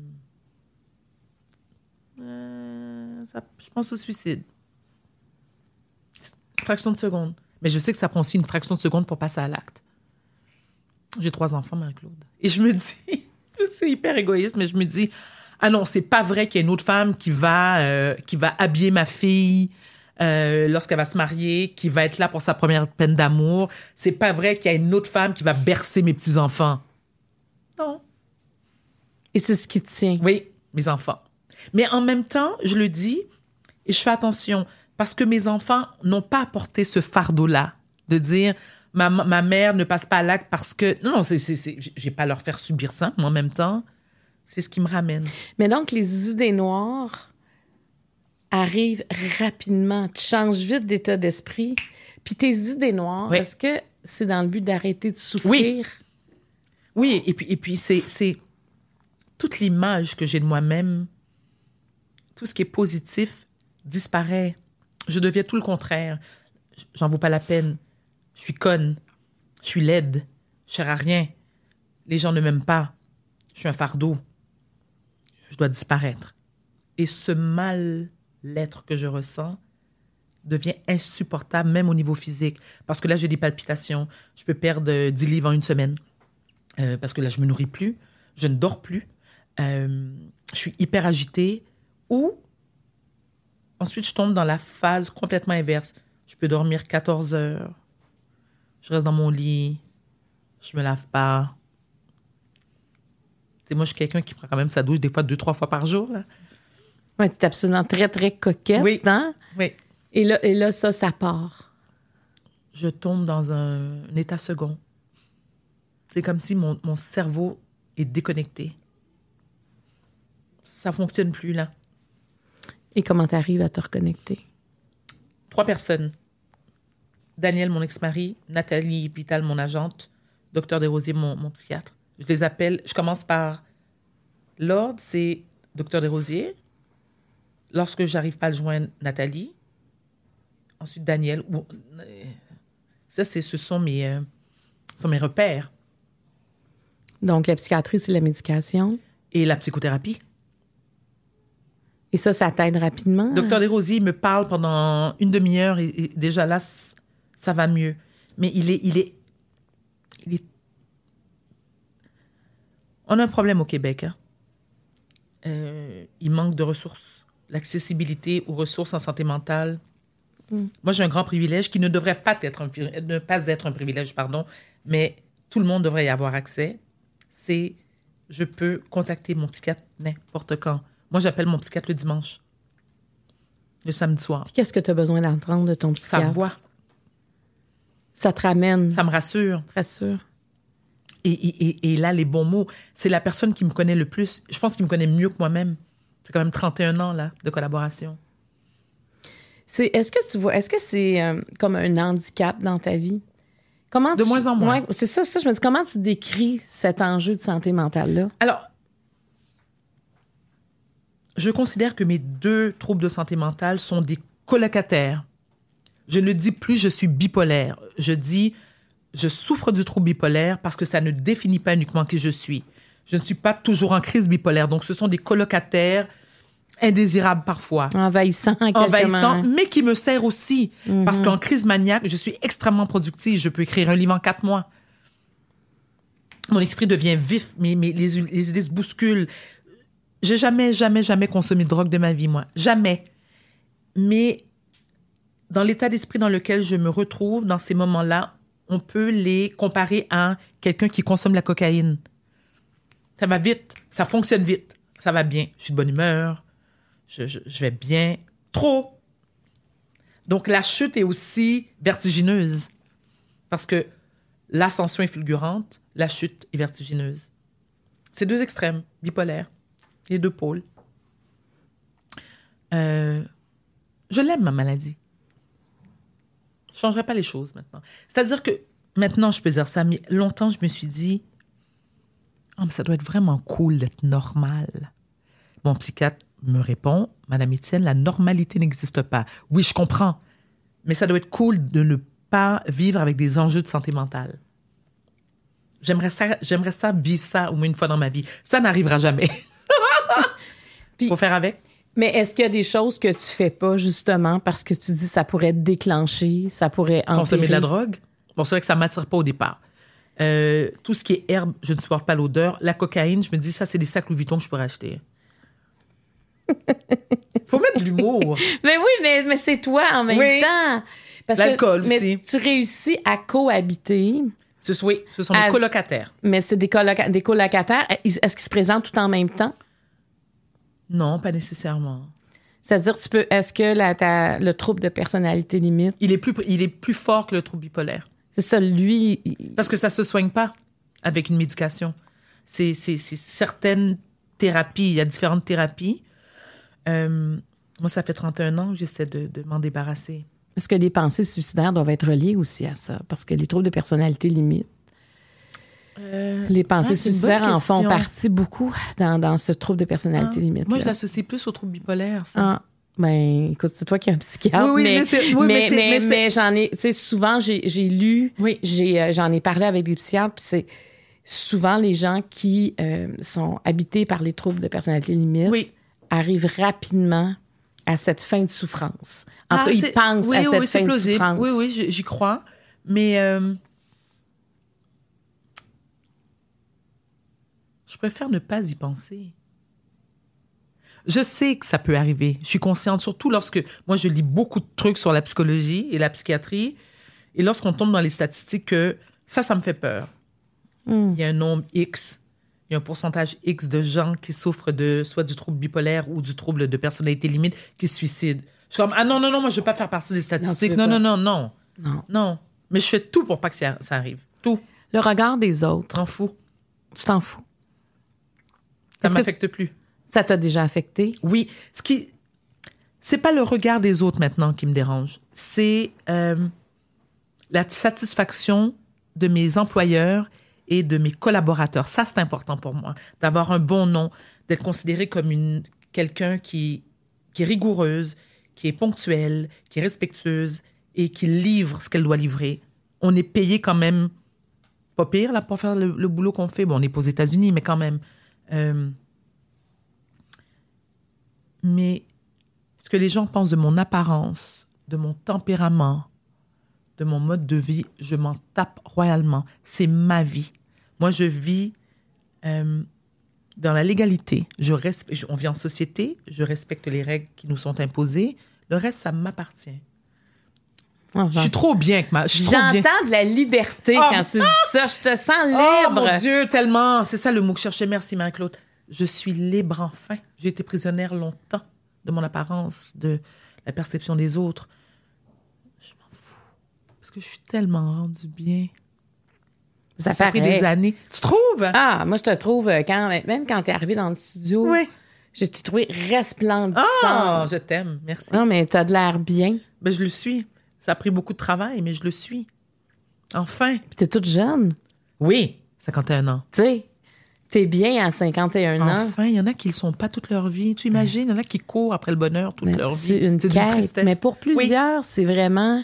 euh, ça- je pense au suicide. Fraction de seconde. Mais je sais que ça prend aussi une fraction de seconde pour passer à l'acte. J'ai trois enfants, Marie-Claude. Et je me <laughs> dis, c'est hyper égoïste, mais je me dis, ah non, c'est pas vrai qu'il y a une autre femme qui va, euh, qui va habiller ma fille euh, lorsqu'elle va se marier, qui va être là pour sa première peine d'amour. C'est pas vrai qu'il y a une autre femme qui va bercer mes petits-enfants. Non. Et c'est ce qui te tient. Oui, mes enfants. Mais en même temps, je le dis et je fais attention parce que mes enfants n'ont pas apporté ce fardeau-là de dire ma, ma mère ne passe pas à l'acte parce que non, non, c'est c'est j'ai pas à leur faire subir ça, mais en même temps, c'est ce qui me ramène. Mais donc, les idées noires arrivent rapidement. Tu changes vite d'état d'esprit. Puis tes idées noires, Oui. est-ce que c'est dans le but d'arrêter de souffrir? Oui, et puis et puis c'est c'est toute l'image que j'ai de moi-même, tout ce qui est positif disparaît. Je deviens tout le contraire. J'en vaux pas la peine. Je suis conne. Je suis laide. Je sers à rien. Les gens ne m'aiment pas. Je suis un fardeau. Je dois disparaître. Et ce mal-être que je ressens devient insupportable, même au niveau physique. Parce que là, j'ai des palpitations. Je peux perdre euh, 10 livres en une semaine. Euh, parce que là, je me nourris plus. Je ne dors plus. Euh, je suis hyper agitée. Ou ensuite, je tombe dans la phase complètement inverse. Je peux dormir 14 heures. Je reste dans mon lit. Je me lave pas. Tu sais, moi, je suis quelqu'un qui prend quand même sa douche des fois deux, trois fois par jour. Là. Ouais, tu es absolument très, très coquette. Oui. hein? Oui. Et, là, et là, ça, ça part. Je tombe dans un, un état second. C'est comme si mon, mon cerveau est déconnecté. Ça fonctionne plus, là. Et comment tu arrives à te reconnecter? Trois personnes. Daniel, mon ex-mari, Nathalie Vital, mon agente, Docteur Desrosiers, mon, mon psychiatre. Je les appelle, je commence par Lord, c'est Docteur Desrosiers. Lorsque j'arrive pas à le joindre, Nathalie. Ensuite, Daniel. Euh, Ça, c'est, ce sont mes, euh, sont mes repères. Donc, la psychiatrie, c'est la médication. Et la psychothérapie. Et ça, ça t'aide rapidement? Docteur Desrosiers me parle pendant une demi-heure et, et déjà là, ça va mieux. Mais il est, il est, il est. On a un problème au Québec. hein. Euh, il manque de ressources, l'accessibilité aux ressources en santé mentale. Moi, j'ai un grand privilège qui ne devrait pas être un, ne pas être un privilège, pardon, mais tout le monde devrait y avoir accès. C'est, je peux contacter mon psychiatre n'importe quand. Moi, j'appelle mon psychiatre le dimanche, le samedi soir. Qu'est-ce que tu as besoin d'entendre de ton Sa psychiatre? voix, Ça te ramène, ça me rassure. très sûr. Et, et, et, et là, les bons mots, c'est la personne qui me connaît le plus. Je pense qu'il me connaît mieux que moi-même. C'est quand même 31 ans, là, de collaboration. C'est, est-ce que tu vois, est-ce que c'est euh, comme un handicap dans ta vie? Comment De tu- moins en moins. Ouais, c'est ça, ça, je me dis, comment tu décris cet enjeu de santé mentale-là? Alors, je considère que mes deux troubles de santé mentale sont des colocataires. Je ne dis plus je suis bipolaire. Je dis je souffre du trouble bipolaire parce que ça ne définit pas uniquement qui je suis. Je ne suis pas toujours en crise bipolaire. Donc, ce sont des colocataires indésirables parfois Envahissant, quelque envahissant, moment. mais qui me sert aussi. Parce qu'en crise maniaque, je suis extrêmement productive. Je peux écrire un livre en quatre mois. Mon esprit devient vif, mais, mais les, les idées se bousculent. J'ai jamais, jamais, jamais consommé de drogue de ma vie, moi. Jamais. Mais dans l'état d'esprit dans lequel je me retrouve, dans ces moments-là, on peut les comparer à quelqu'un qui consomme la cocaïne. Ça va vite, ça fonctionne vite, ça va bien. Je suis de bonne humeur, je, je- je vais bien. Trop. Donc la chute est aussi vertigineuse parce que l'ascension est fulgurante, la chute est vertigineuse. C'est deux extrêmes, bipolaires, les deux pôles. Euh, je l'aime, ma maladie. Je ne changerai pas les choses maintenant. C'est-à-dire que maintenant, je peux dire ça, mais longtemps, je me suis dit, Ah, mais ça doit être vraiment cool d'être normal. Mon psychiatre me répond, Madame Etienne, la normalité n'existe pas. Oui, je comprends, mais ça doit être cool de ne pas vivre avec des enjeux de santé mentale. J'aimerais ça, j'aimerais ça vivre ça au moins une fois dans ma vie. Ça n'arrivera jamais. <laughs> Puis- Faut faire avec. Mais est-ce qu'il y a des choses que tu fais pas justement parce que tu dis ça pourrait déclencher, ça pourrait consommer de la drogue? Bon, c'est vrai que ça m'attire pas au départ. Euh, tout ce qui est herbe, je ne supporte pas l'odeur. La cocaïne, je me dis, ça, c'est des sacs Louis Vuitton que je pourrais acheter. <laughs> Faut mettre de l'humour. Mais oui, mais, mais c'est toi en même Oui. temps. Parce que- L'alcool aussi. tu réussis à cohabiter, Ce, oui, ce sont des colocataires. mais c'est des, coloca- des colocataires. Est-ce qu'ils se présentent tout en même temps? Non, pas nécessairement. C'est-à-dire, tu peux. Est-ce que la, ta- le trouble de personnalité limite, Il est plus, il est plus fort que le trouble bipolaire. c'est ça, lui. il- Parce que ça se soigne pas avec une médication. C'est c'est- c'est certaines thérapies. Il y a différentes thérapies. Euh, moi, ça fait 31 ans que j'essaie de, de m'en débarrasser. Est-ce que les pensées suicidaires doivent être reliées aussi à ça? Parce que les troubles de personnalité limite, les pensées ah, suicidaires en font partie beaucoup dans, dans ce trouble de personnalité limite. Moi, je l'associe plus au trouble bipolaire. Ça. Ah, ben, écoute, c'est toi qui es un psychiatre. Oui, oui, mais, mais c'est- oui, mais mais, mais- j'en ai, tu sais, souvent, j'ai j'ai lu, Oui. j'ai, euh, j'en ai parlé avec des psychiatres, puis c'est souvent les gens qui euh, sont habités par les troubles de personnalité limite Oui. arrivent rapidement à cette fin de souffrance. En tout cas, Ah, ils c'est- pensent oui, à oui, cette fin de souffrance. Oui, oui, j'y- j'y crois. Mais euh, préfère ne pas y penser. Je sais que ça peut arriver. Je suis consciente, surtout lorsque moi je lis beaucoup de trucs sur la psychologie et la psychiatrie, et lorsqu'on tombe dans les statistiques que ça, ça me fait peur. Hmm. Il y a un nombre X, il y a un pourcentage X de gens qui souffrent de soit du trouble bipolaire ou du trouble de personnalité limite qui se suicident. Je suis comme, ah non, non, non, moi je veux pas faire partie des statistiques. Non, non, non, non, Non. non. Mais je fais tout pour pas que ça, ça arrive. Tout. Le regard des autres, T'en fous. tu t'en fous. Ça m'affecte plus. Ça t'a déjà affecté? Oui, ce qui c'est pas le regard des autres maintenant qui me dérange, c'est euh, la satisfaction de mes employeurs et de mes collaborateurs. Ça, c'est important pour moi, d'avoir un bon nom, d'être considérée comme une quelqu'un qui qui est rigoureuse, qui est ponctuelle, qui est respectueuse et qui livre ce qu'elle doit livrer. On est payé quand même pas pire là pour faire le, le boulot qu'on fait. Bon, on n'est pas aux États-Unis, mais quand même. Euh, mais ce que les gens pensent de mon apparence, de mon tempérament, de mon mode de vie, je m'en tape royalement. C'est ma vie. Moi, je vis euh, dans la légalité. Je on vit en société, je respecte les règles qui nous sont imposées. Le reste, ça m'appartient. Oh, Je suis trop bien avec ma. J'entends de la liberté Oh, quand tu dis ça. Je te sens Oh libre. mon Dieu, tellement. C'est ça le mot que je cherchais. Merci Marie-Claude. Je suis libre enfin. J'ai été prisonnière longtemps de mon apparence, de la perception des autres. Je m'en fous. Parce que je suis tellement rendue bien. ça Ça a pris des années. Tu trouves? Ah, moi, je te trouve, euh, quand, même quand tu es arrivé dans le studio, Oui. je t'ai trouvé resplendissante. Ah, je t'aime. Merci. Non, mais tu as de l'air bien. Ben, je le suis. Ça a pris beaucoup de travail, mais je le suis. Enfin. Puis t'es toute jeune. Oui, 51 ans. Tu sais, t'es bien à 51 ans. Enfin, il y en a qui ne le sont pas toute leur vie. Tu imagines, il y en a qui courent après le bonheur toute Mais leur vie. C'est une quête. tristesse. Mais pour Oui. plusieurs, c'est vraiment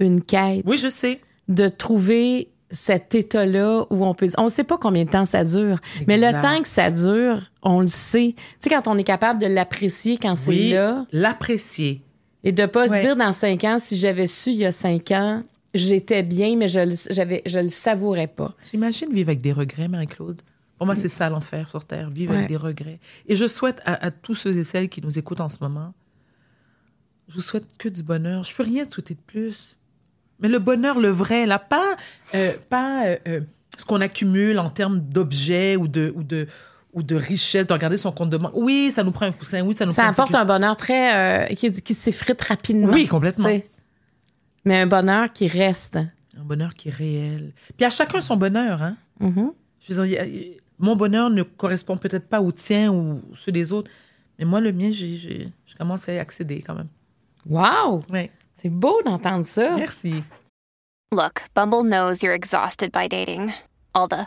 une quête Oui, je sais. de trouver cet état-là où on peut dire, on ne sait pas combien de temps ça dure, mais le temps que ça dure, on le sait. Tu sais, quand on est capable de l'apprécier quand c'est là l'apprécier. Et de pas Ouais. se dire dans cinq ans, si j'avais su il y a cinq ans, j'étais bien, mais je le, je le savourais pas. Tu imagines vivre avec des regrets, Marie-Claude? Pour moi, c'est ça l'enfer sur Terre, vivre Ouais. avec des regrets. Et je souhaite à, à tous ceux et celles qui nous écoutent en ce moment, je vous souhaite que du bonheur. Je peux rien te souhaiter de plus. Mais le bonheur, le vrai, là, pas, euh, pas euh, euh, ce qu'on accumule en termes d'objets ou de, ou, de, ou de richesse, de regarder son compte de banque. Oui, ça nous prend un coussin, oui, ça nous Ça prend apporte un bonheur très, euh, qui, qui s'effrite rapidement. Oui, complètement. Mais un bonheur qui reste. Un bonheur qui est réel. Puis à chacun son bonheur, hein. Mhm. Je veux dire, mon bonheur ne correspond peut-être pas au tien ou ceux des autres, mais moi, le mien, j'ai, j'ai- je commence à y accéder quand même. Wow! Oui. C'est beau d'entendre ça. Merci. Look, Bumble knows you're exhausted by dating. All the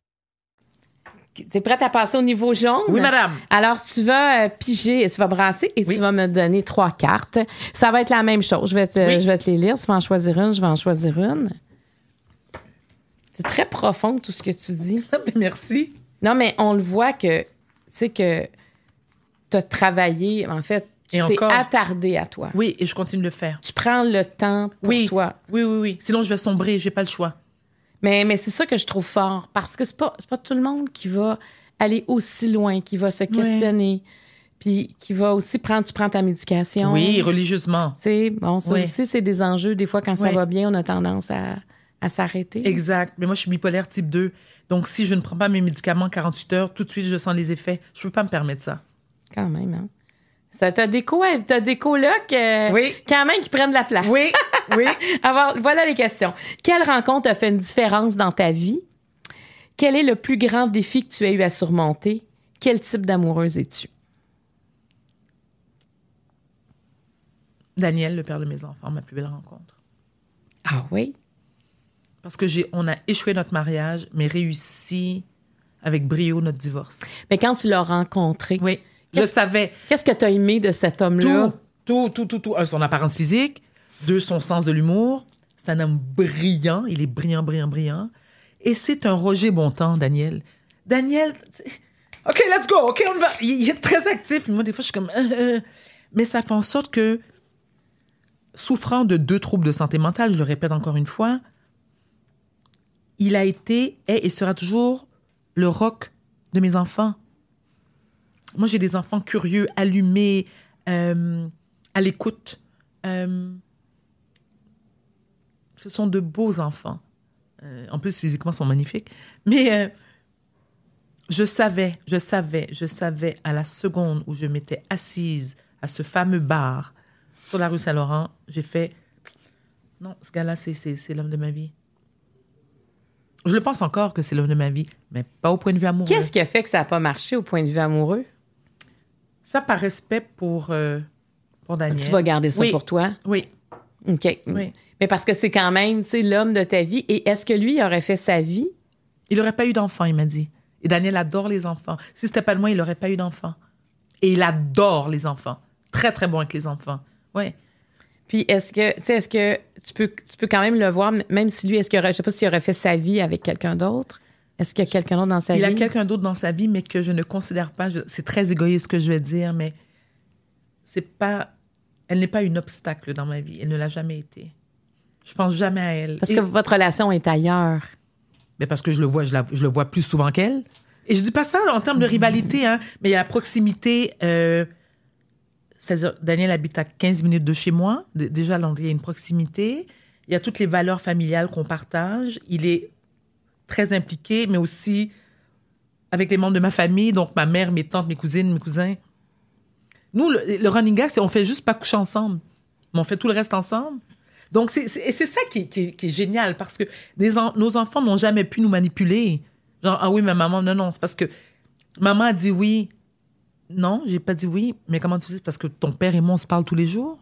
T'es prête à passer au niveau jaune? Oui, madame. Alors, tu vas euh, piger, tu vas brasser et Oui. tu vas me donner trois cartes. Ça va être la même chose. Je vais, te, Oui. je vais te les lire. Tu vas en choisir une, je vais en choisir une. C'est très profond tout ce que tu dis. <laughs> Merci. Non, mais on le voit que, tu sais, que tu as travaillé, en fait, tu t'es attardé à toi. Oui, et je continue de le faire. Tu prends le temps pour oui. toi. Oui, oui, oui. Sinon, je vais sombrer, j'ai pas le choix. Mais, mais c'est ça que je trouve fort, parce que c'est pas, c'est pas tout le monde qui va aller aussi loin, qui va se questionner, puis qui va aussi prendre, tu prends ta médication. Oui, religieusement. Sais, bon, ça Oui. aussi, c'est des enjeux. Des fois, quand ça Oui. va bien, on a tendance à, à s'arrêter. Exact. Mais moi, je suis bipolaire type 2. Donc, si je ne prends pas mes médicaments 48 heures, tout de suite, je sens les effets. Je peux pas me permettre ça. Quand même, hein. Ça, t'as des, co- t'as des colocs, euh, Oui. quand même, qui prennent la place. Oui, oui. <laughs> Alors, voilà les questions. Quelle rencontre a fait une différence dans ta vie? Quel est le plus grand défi que tu as eu à surmonter? Quel type d'amoureuse es-tu? Daniel, le père de mes enfants, ma plus belle rencontre. Ah oui? Parce que j'ai, on a échoué notre mariage, mais réussi avec brio notre divorce. Mais quand tu l'as rencontré, Oui. Je savais qu'est-ce que tu as aimé de cet homme-là? tout, tout, tout, tout, tout. Un, son apparence physique. Deux, son sens de l'humour. C'est un homme brillant. Il est brillant, brillant, brillant. Et c'est un Roger Bontemps, Daniel. Daniel, OK, let's go. OK, on va. Il, il est très actif. Moi, des fois, je suis comme... euh, euh. Mais ça fait en sorte que, souffrant de deux troubles de santé mentale, je le répète encore une fois, il a été, est et sera toujours le rock de mes enfants. Moi, j'ai des enfants curieux, allumés, euh, à l'écoute. Euh, ce sont de beaux enfants. Euh, en plus, physiquement, ils sont magnifiques. Mais je savais, je savais, je savais à la seconde où je m'étais assise à ce fameux bar sur la rue Saint-Laurent, j'ai fait non, ce gars-là, c'est l'homme de ma vie. Je le pense encore que c'est l'homme de ma vie, mais pas au point de vue amoureux. Qu'est-ce qui a fait que ça n'a pas marché au point de vue amoureux? Ça, par respect pour, euh, pour Daniel. Tu vas garder ça Oui. pour toi? Oui, OK. Oui. Mais parce que c'est quand même, tu sais, l'homme de ta vie. Et est-ce que lui il aurait fait sa vie? il n'aurait pas eu d'enfant, il m'a dit. Et Daniel adore les enfants. Si c'était pas de moi, il n'aurait pas eu d'enfant. Et il adore les enfants. Très, très bon avec les enfants. Oui. Puis est-ce que, tu sais, est-ce que tu peux, tu peux quand même le voir, même si lui, est-ce qu'il aurait, je sais pas s'il aurait fait sa vie avec quelqu'un d'autre? Est-ce qu'il y a quelqu'un d'autre dans sa Il vie? a quelqu'un d'autre dans sa vie, mais que je ne considère pas. C'est très égoïste ce que je vais dire, mais c'est pas. Elle n'est pas une obstacle dans ma vie. Elle ne l'a jamais été. Je pense jamais à elle. Parce Et- que votre relation est ailleurs. Mais parce que je le vois, je, la- je le vois plus souvent qu'elle. Et je dis pas ça en termes de rivalité, hein, mais il y a la proximité. euh, C'est-à-dire, Daniel habite à 15 minutes de chez moi. Déjà, il y a une proximité. Il y a toutes les valeurs familiales qu'on partage. Il est très impliqué, mais aussi avec les membres de ma famille, donc ma mère, mes tantes, mes cousines, mes cousins. Nous, le, running gag, c'est on fait juste pas coucher ensemble, mais on fait tout le reste ensemble. Donc, c'est c'est- et c'est ça qui, qui qui est génial parce que nos enfants n'ont jamais pu nous manipuler. Genre, ah oui, mais maman, non, non, c'est parce que maman a dit oui. Non, j'ai pas dit oui, mais comment tu dis? Parce que ton père et moi, on se parle tous les jours.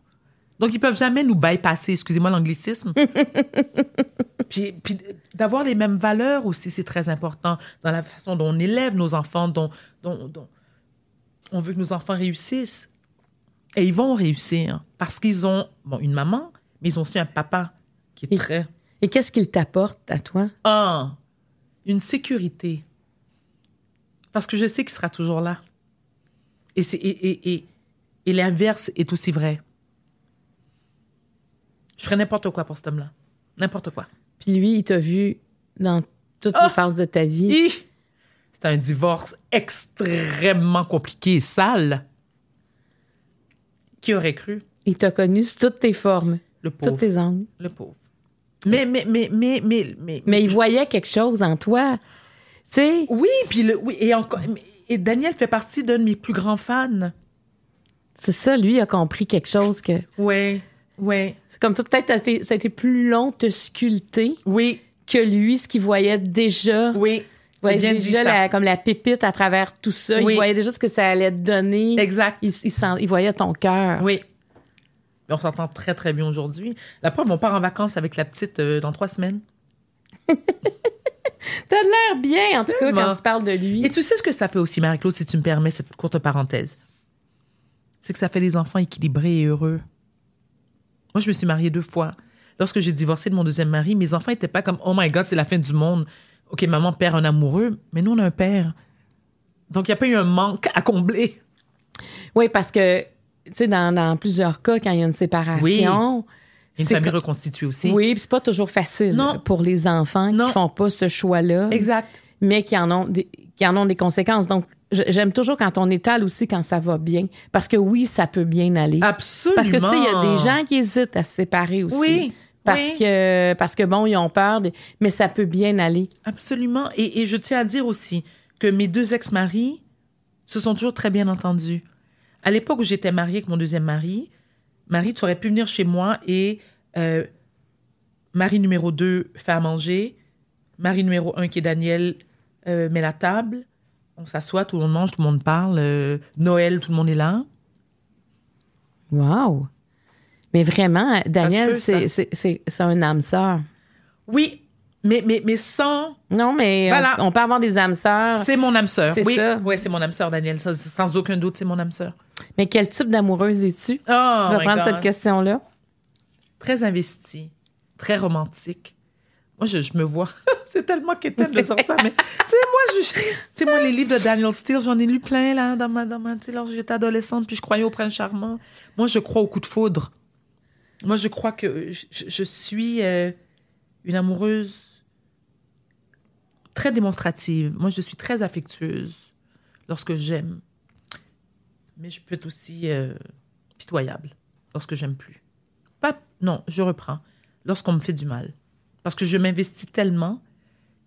Donc, ils peuvent jamais nous bypasser, excusez-moi l'anglicisme. <laughs> puis puis d'avoir les mêmes valeurs aussi, c'est très important dans la façon dont on élève nos enfants, dont, dont, dont on veut que nos enfants réussissent. Et ils vont réussir parce qu'ils ont bon, une maman, mais ils ont aussi un papa qui est Et- très... Et qu'est-ce qu'il t'apporte à toi? Ah, une sécurité. Parce que je sais qu'il sera toujours là. Et, et, et, et l'inverse est aussi vrai. Je ferais n'importe quoi pour cet homme-là. N'importe quoi. Puis lui, il t'a vu dans toutes Ah! les phases de ta vie. Hi! C'est un divorce extrêmement compliqué et sale. Qui aurait cru? Il t'a connu sous toutes tes formes, Le pauvre. toutes tes angles. Le pauvre. Mais, mais, mais, mais, mais, mais, Mais il voyait quelque chose en toi. Tu sais, Oui, puis le, oui, et encore, et Daniel fait partie d'un de mes plus grands fans. c'est ça, lui a compris quelque chose que. Ouais, ouais, C'est comme toi, peut-être ça a été- ça a été plus long de te sculpter oui, que lui, ce qu'il voyait déjà. oui. Il voyait C'est bien déjà ça. la- comme la pépite à travers tout ça. Oui. Il voyait déjà ce que ça allait te donner. Exact. Il, il sent- il voyait ton cœur. Oui. Mais on s'entend très, très bien aujourd'hui. La preuve, on part en vacances avec la petite euh, dans trois semaines. <laughs> T'as l'air bien, en tout cas, quand tu parles de lui. Et tu sais ce que ça fait aussi, Marie-Claude, si tu me permets cette courte parenthèse? C'est que ça fait des enfants équilibrés et heureux. Moi, je me suis mariée deux fois. Lorsque j'ai divorcé de mon deuxième mari, mes enfants n'étaient pas comme « Oh my God, c'est la fin du monde. OK, maman perd un amoureux. » Mais nous, on a un père. Donc, il n'y a pas eu un manque à combler. Oui, parce que, tu sais, dans, dans plusieurs cas, quand il y a une séparation, Oui. Une famille co- reconstituée aussi. Oui, puis c'est pas toujours facile Non. pour les enfants Non. qui font pas ce choix-là, Exact. mais qui en ont des, qui en ont des conséquences. Donc, j'aime toujours quand on étale aussi quand ça va bien, parce que oui, ça peut bien aller. Absolument. Parce que tu sais, il y a des gens qui hésitent à se séparer aussi. Oui, Parce oui. que parce que bon, ils ont peur, de- mais ça peut bien aller. Absolument. Et, et je tiens à dire aussi que mes deux ex-maris se sont toujours très bien entendus. À l'époque où j'étais mariée avec mon deuxième mari, Marie, tu aurais pu venir chez moi et euh, Marie numéro 2 fait à manger, Marie numéro 1 qui est Daniel euh, met la table, on s'assoit, tout le monde mange, tout le monde parle, euh, Noël, tout le monde est là. Wow. Mais vraiment, Daniel, peut, ça. c'est un âme sœur. Oui, mais, mais, mais sans... Non, mais Voilà. on, on peut avoir des âmes sœurs. C'est mon âme sœur. C'est oui, ça. Oui, c'est mon âme sœur, Daniel. Sans aucun doute, c'est mon âme sœur. Mais quel type d'amoureuse es-tu? Oh, On va my prendre God. cette question-là. très investi, très romantique. Moi, je, je me vois. <laughs> c'est tellement quétaine de sortir ça, mais <laughs> tu sais, moi, je, moi, les livres de Daniel Steele, j'en ai lu plein, là, dans ma, dans ma, tu sais, lorsque j'étais adolescente, puis je croyais au prince charmant. Moi, je crois au coup de foudre. Moi, je crois que je, je suis euh, une amoureuse très démonstrative. Moi, je suis très affectueuse lorsque j'aime. Mais je peux être aussi euh, pitoyable lorsque j'aime plus. Pas, non, je reprends. Lorsqu'on me fait du mal. Parce que je m'investis tellement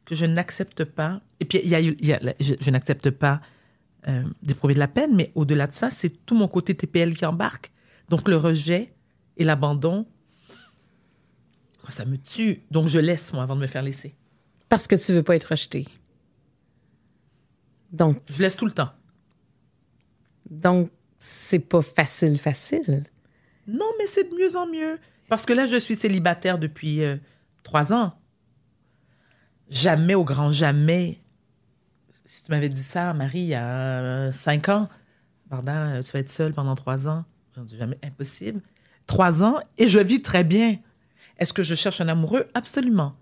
que je n'accepte pas. Et puis, il y a, eu- il y a- je, je n'accepte pas euh, d'éprouver de la peine, mais au-delà de ça, c'est tout mon côté TPL qui embarque. Donc, le rejet et l'abandon, ça me tue. Donc, je laisse, moi, avant de me faire laisser. Parce que tu veux pas être rejeté. Donc, Je laisse tout le temps. donc c'est pas facile, facile. Non, mais c'est de mieux en mieux. Parce que là, je suis célibataire depuis euh, trois ans. Jamais, au grand jamais. Si tu m'avais dit ça, Marie, il y a euh, cinq ans, pardon, euh, tu vas être seule pendant trois ans. J'en dis jamais impossible. Trois ans et je vis très bien. Est-ce que je cherche un amoureux? Absolument.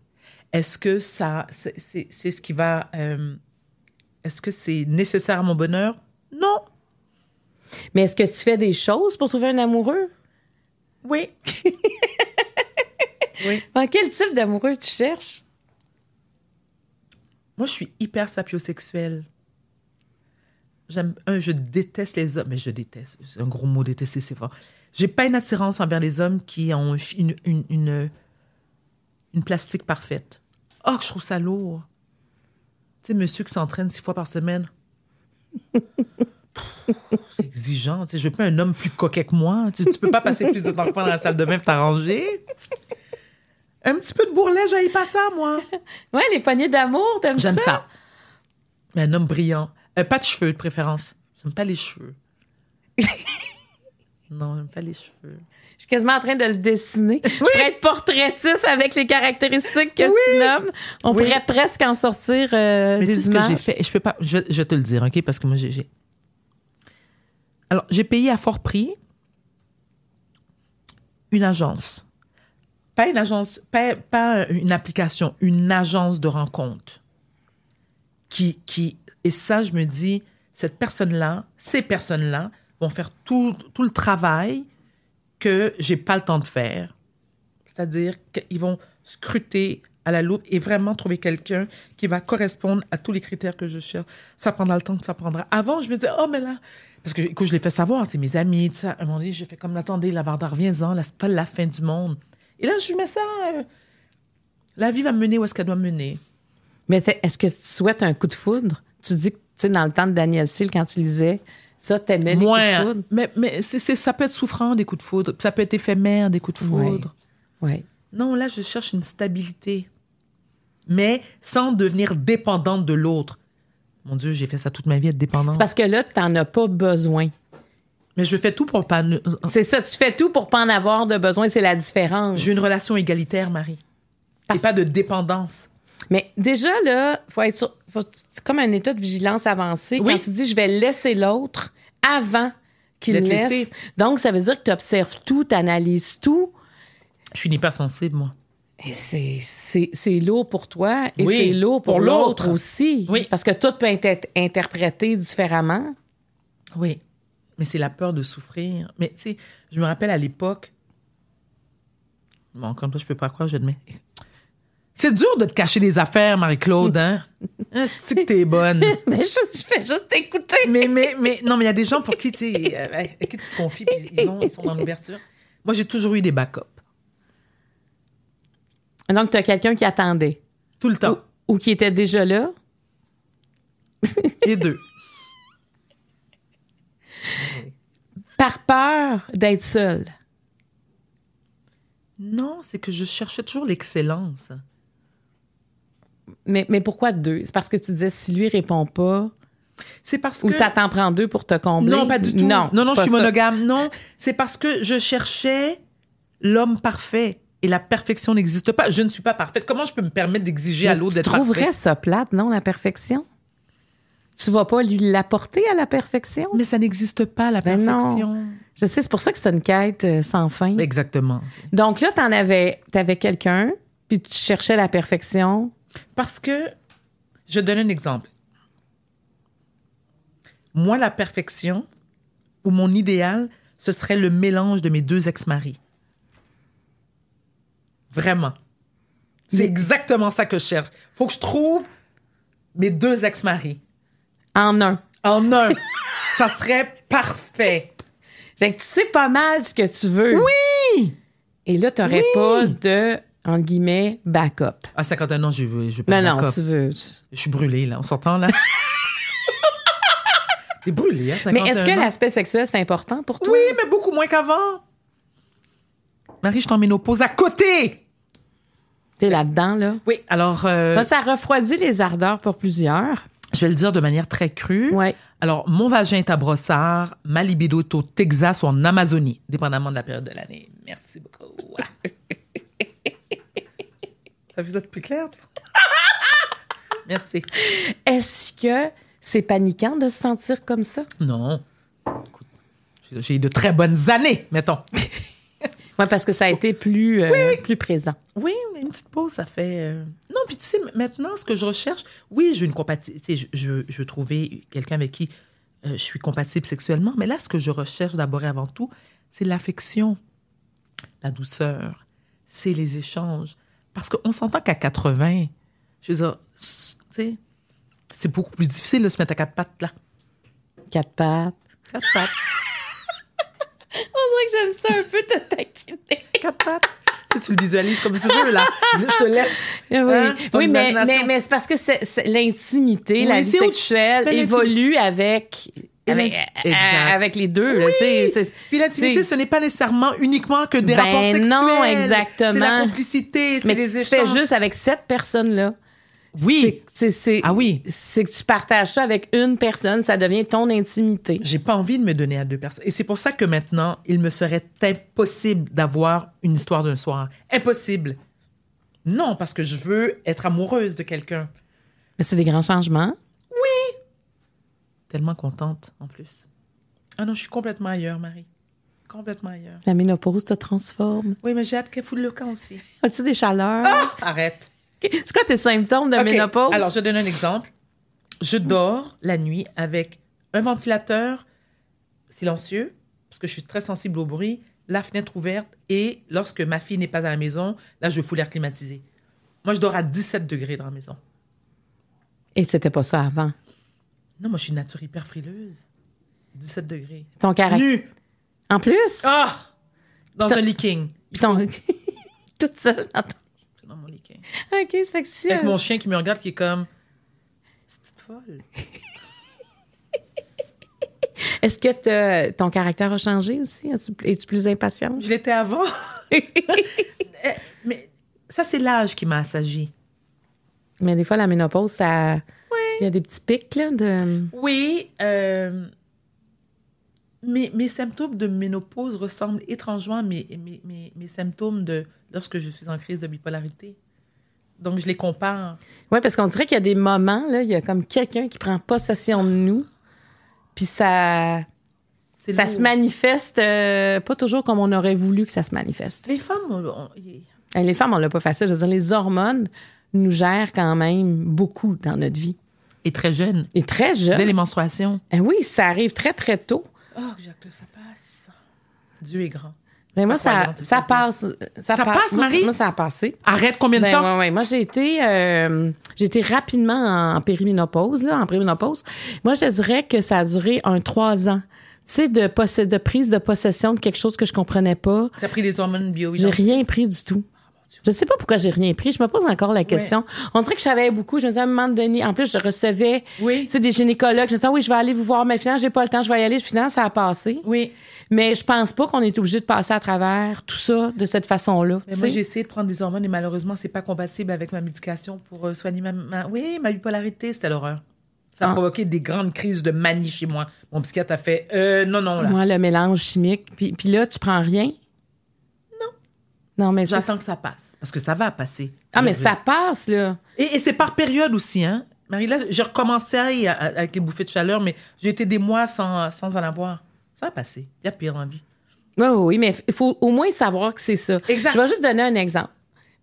Est-ce que ça, c'est ce qui va. euh, Est-ce que c'est nécessaire à mon bonheur? Non. Mais est-ce que tu fais des choses pour trouver un amoureux? Oui. <laughs> oui. Quel type d'amoureux tu cherches? Moi, je suis hyper sapiosexuelle. J'aime, un, je déteste les hommes, mais je déteste, c'est un gros mot, détester, c'est fort. J'ai pas une attirance envers les hommes qui ont une, une, une, une plastique parfaite. Oh, que je trouve ça lourd. Tu sais, monsieur qui s'entraîne six fois par semaine. C'est exigeant. Tu sais, je veux pas un homme plus coquet que moi. Tu, tu peux pas passer plus de temps que moi dans la salle de bain pour t'arranger. Un petit peu de bourrelet, j'aille pas ça, moi. <laughs> Ouais, les poignées d'amour, t'aimes ça? J'aime ça? Mais un homme brillant. Euh, pas de cheveux, de préférence. J'aime pas les cheveux. <laughs> non, j'aime pas les cheveux. Je suis quasiment en train de le dessiner. Je pourrais être portraitiste avec les caractéristiques que tu nommes. On Oui. pourrait presque en sortir euh, Mais tu des sais ce que j'ai fait? Je peux pas. Je, je vais te le dire, OK? Parce que moi, j'ai- Alors, j'ai payé à fort prix une agence. Pas une agence, pas, une application, une agence de rencontre. Qui, qui, et ça, je me dis, cette personne-là, ces personnes-là vont faire tout, tout le travail que j'ai pas le temps de faire. C'est-à-dire qu'ils vont scruter à la loupe et vraiment trouver quelqu'un qui va correspondre à tous les critères que je cherche. Ça prendra le temps que ça prendra. Avant, je me disais, oh, mais là, parce que écoute, je l'ai fait savoir, c'est mes amis, tout ça. À un moment donné, j'ai fait comme, attendez, la Varda, reviens-en, là, c'est pas la fin du monde. Et là, je mets ça, euh, la vie va me mener où est-ce qu'elle doit me mener. Mais est-ce que tu souhaites un coup de foudre? Tu dis que, tu sais, dans le temps de Daniel Seal, quand tu lisais, ça, t'aimais les coups de foudre? mais, mais ça peut être souffrant, des coups de foudre. Ça peut être éphémère, des coups de Ouais. foudre. Oui. Non, là, je cherche une stabilité. Mais sans devenir dépendante de l'autre. Mon Dieu, j'ai fait ça toute ma vie, être dépendante. C'est parce que là, t'en as pas besoin. Mais je fais tout pour pas. C'est ça, tu fais tout pour pas en avoir de besoin, c'est la différence. J'ai une relation égalitaire, Marie. Et pas de dépendance. Mais déjà, là, faut être sur- faut- c'est comme un état de vigilance avancé. Oui. Quand tu dis je vais laisser l'autre avant qu'il laisse. laissé. Donc, ça veut dire que tu observes tout, tu analyses tout. Je suis une hypersensible, moi. Et c'est- lourd pour toi et Oui, c'est lourd pour, pour l'autre. aussi. Oui. Parce que tout peut être interprété différemment. Oui. Mais c'est la peur de souffrir. Mais tu sais, je me rappelle à l'époque. Bon, encore une fois, je peux pas croire, je admets. C'est dur de te cacher des affaires, Marie-Claude, hein? <laughs> Ah, C'est que t'es bonne? <laughs> Mais je, je fais juste t'écouter. mais, mais, mais, non, mais il y a des gens pour qui, tu sais, euh, à qui tu te confies, puis ils, ont- ils sont dans l'ouverture. Moi, j'ai toujours eu des backups. Donc, tu as quelqu'un qui attendait Tout le temps. ou qui était déjà là. Les deux. Par peur d'être seul. Non, c'est que je cherchais toujours l'excellence. Mais, mais pourquoi deux? C'est parce que tu disais si lui répond pas, C'est parce ou que. ça t'en prend deux pour te combler? Non, pas du tout. Non, non, je suis ça. monogame. Non, c'est parce que je cherchais l'homme parfait. Et la perfection n'existe pas. Je ne suis pas parfaite. Comment je peux me permettre d'exiger à l'autre Tu d'être trouverais parfait? ça plate, non, la perfection? Tu vas pas lui l'apporter à la perfection? Mais ça n'existe pas, la Ben non. perfection. Je sais, c'est pour ça que c'est une quête euh, sans fin. Exactement. Donc là, t'en avais, t'avais quelqu'un, puis tu cherchais la perfection. Parce que, je donne un exemple. Moi, la perfection, ou mon idéal, ce serait le mélange de mes deux ex-maris. Vraiment. C'est exactement ça que je cherche. faut que je trouve mes deux ex-maris En un. en un. <laughs> ça serait parfait. Fait que tu sais pas mal ce que tu veux. Oui! Et là, t'aurais Oui. pas de, entre guillemets, backup. À 51 ans, je veux, je veux pas Non, de non, tu veux. Je suis brûlée, là. On s'entend, là? <laughs> T'es brûlée, hein, 51 Mais est-ce que l'aspect sexuel, c'est important pour toi? Oui, mais beaucoup moins qu'avant. Marie, je t'en ménopause à côté. T'es là-dedans, là? Oui, alors, euh, Ben, ça refroidit les ardeurs pour plusieurs. Je vais le dire de manière très crue. Ouais. Alors, mon vagin est à Brossard, ma libido est au Texas ou en Amazonie, dépendamment de la période de l'année. Merci beaucoup. <laughs> Ça vous êtes plus clair? tu vois? <laughs> Merci. Est-ce que c'est paniquant de se sentir comme ça? Non. J'ai- eu de très bonnes années, mettons. <laughs> Oui, parce que ça a été plus, euh, plus présent. Oui, mais une petite pause, ça fait. euh, puis tu sais, maintenant, ce que je recherche, oui, j'ai une compatibilité. Je, je, je veux trouver quelqu'un avec qui euh, je suis compatible sexuellement, mais là, ce que je recherche d'abord et avant tout, c'est l'affection, la douceur, c'est les échanges. Parce qu'on s'entend qu'à 80, je veux dire, tu sais, c'est beaucoup plus difficile de se mettre à quatre pattes, là. Quatre pattes. Quatre pattes, <laughs> On dirait que j'aime ça un peu te taquiner. quatre pattes. Tu sais, tu le visualises comme tu veux, là. Je te laisse. Oui, hein, oui mais, imagination. mais, mais c'est parce que l'intimité, Oui, la vie sexuelle évolue avec, euh, avec les deux. là, tu sais, c'est- Puis l'intimité, ce n'est pas nécessairement uniquement que des Ben rapports sexuels. non, exactement. C'est la complicité, c'est les tu échanges. fais juste avec cette personne-là. Oui. C'est- Ah oui. C'est que tu partages ça avec une personne, ça devient ton intimité. J'ai pas envie de me donner à deux personnes. Et c'est pour ça que maintenant, il me serait impossible d'avoir une histoire d'un soir. Impossible. Non, parce que je veux être amoureuse de quelqu'un. Mais c'est des grands changements. Tellement contente, en plus. Ah non, je suis complètement ailleurs, Marie. Complètement ailleurs. La ménopause te transforme. Oui, mais j'ai hâte qu'elle foute le camp aussi. As-tu des chaleurs? Arrête. C'est quoi tes symptômes de OK. ménopause? Alors, je donne un exemple. Je dors la nuit avec un ventilateur silencieux, parce que je suis très sensible au bruit, la fenêtre ouverte, et lorsque ma fille n'est pas à la maison, là, je fous l'air climatisé. Moi, je dors à 17 degrés dans la maison. Et c'était pas ça avant? Non, moi, je suis une nature hyper frileuse. 17 degrés. Ton caractère. Nu. En plus? Ah! Dans Putain. un leaking. Ton... <laughs> Toute seule dans ton- Leaking. OK, ça fait que si... Avec euh, mon chien qui me regarde, qui est comme... C'est petite folle. <laughs> Est-ce que ton caractère a changé aussi? Es-tu plus impatiente? Je l'étais avant. <laughs> <laughs> Eh, Mais ça, c'est l'âge qui m'a assagi. Mais des fois, la ménopause, ça... Il y a des petits pics, là, de... Oui, euh, mes, mes symptômes de ménopause ressemblent étrangement à mes, mes, mes, mes symptômes de lorsque je suis en crise de bipolarité. Donc, je les compare. Oui, parce qu'on dirait qu'il y a des moments, là, il y a comme quelqu'un qui prend possession de nous, puis ça... Ça lourd. se manifeste euh, pas toujours comme on aurait voulu que ça se manifeste. Les femmes, on- les femmes, on l'a pas facile. Je veux dire, les hormones nous gèrent quand même beaucoup dans notre vie. et très jeunes, Et très jeune. dès les menstruations. Eh oui, ça arrive très, très tôt. Oh, Jacques, ça passe. Dieu est grand. Mais moi, ça, ça passe. Ça, Ça pa- passe, moi, Marie? Moi, ça a passé. Arrête combien de Ben, temps? ouais, ouais. Moi, j'ai été, euh, j'ai été rapidement en, périménopause, là, en périménopause. Moi, je dirais que ça a duré un trois ans. Tu sais, de, possé- de prise de possession de quelque chose que je comprenais pas. T'as pris des hormones bio J'ai rien pris du tout. Je sais pas pourquoi j'ai rien pris. Je me pose encore la question. On dirait que je savais beaucoup. Je me disais à un moment donné, en plus, je recevais Oui. tu sais, des gynécologues. Je me disais, ah oui, je vais aller vous voir. Mais finalement, j'ai pas le temps, je vais y aller. Finalement, ça a passé. Oui. Mais je pense pas qu'on est obligé de passer à travers tout ça de cette façon-là. Moi, j'ai essayé de prendre des hormones et malheureusement, c'est pas compatible avec ma médication pour euh, soigner ma, ma- Oui, ma bipolarité, c'était l'horreur. Ça a Ah. provoqué des grandes crises de manie chez moi. Mon psychiatre a fait euh, non, non, là. Moi, le mélange chimique. Puis, puis là, tu prends rien? Non. Mais J'attends que ça passe. Parce que ça va passer. Ah, mais ça passe, là. Et, et c'est par période aussi, hein. Marie, là, j'ai recommencé à- à- avec les bouffées de chaleur, mais j'ai été des mois sans, sans en avoir. Ça va passer. Il y a pire en vie. Oui, oui, oui, mais il faut au moins savoir que c'est ça. Exact. Je vais juste donner un exemple.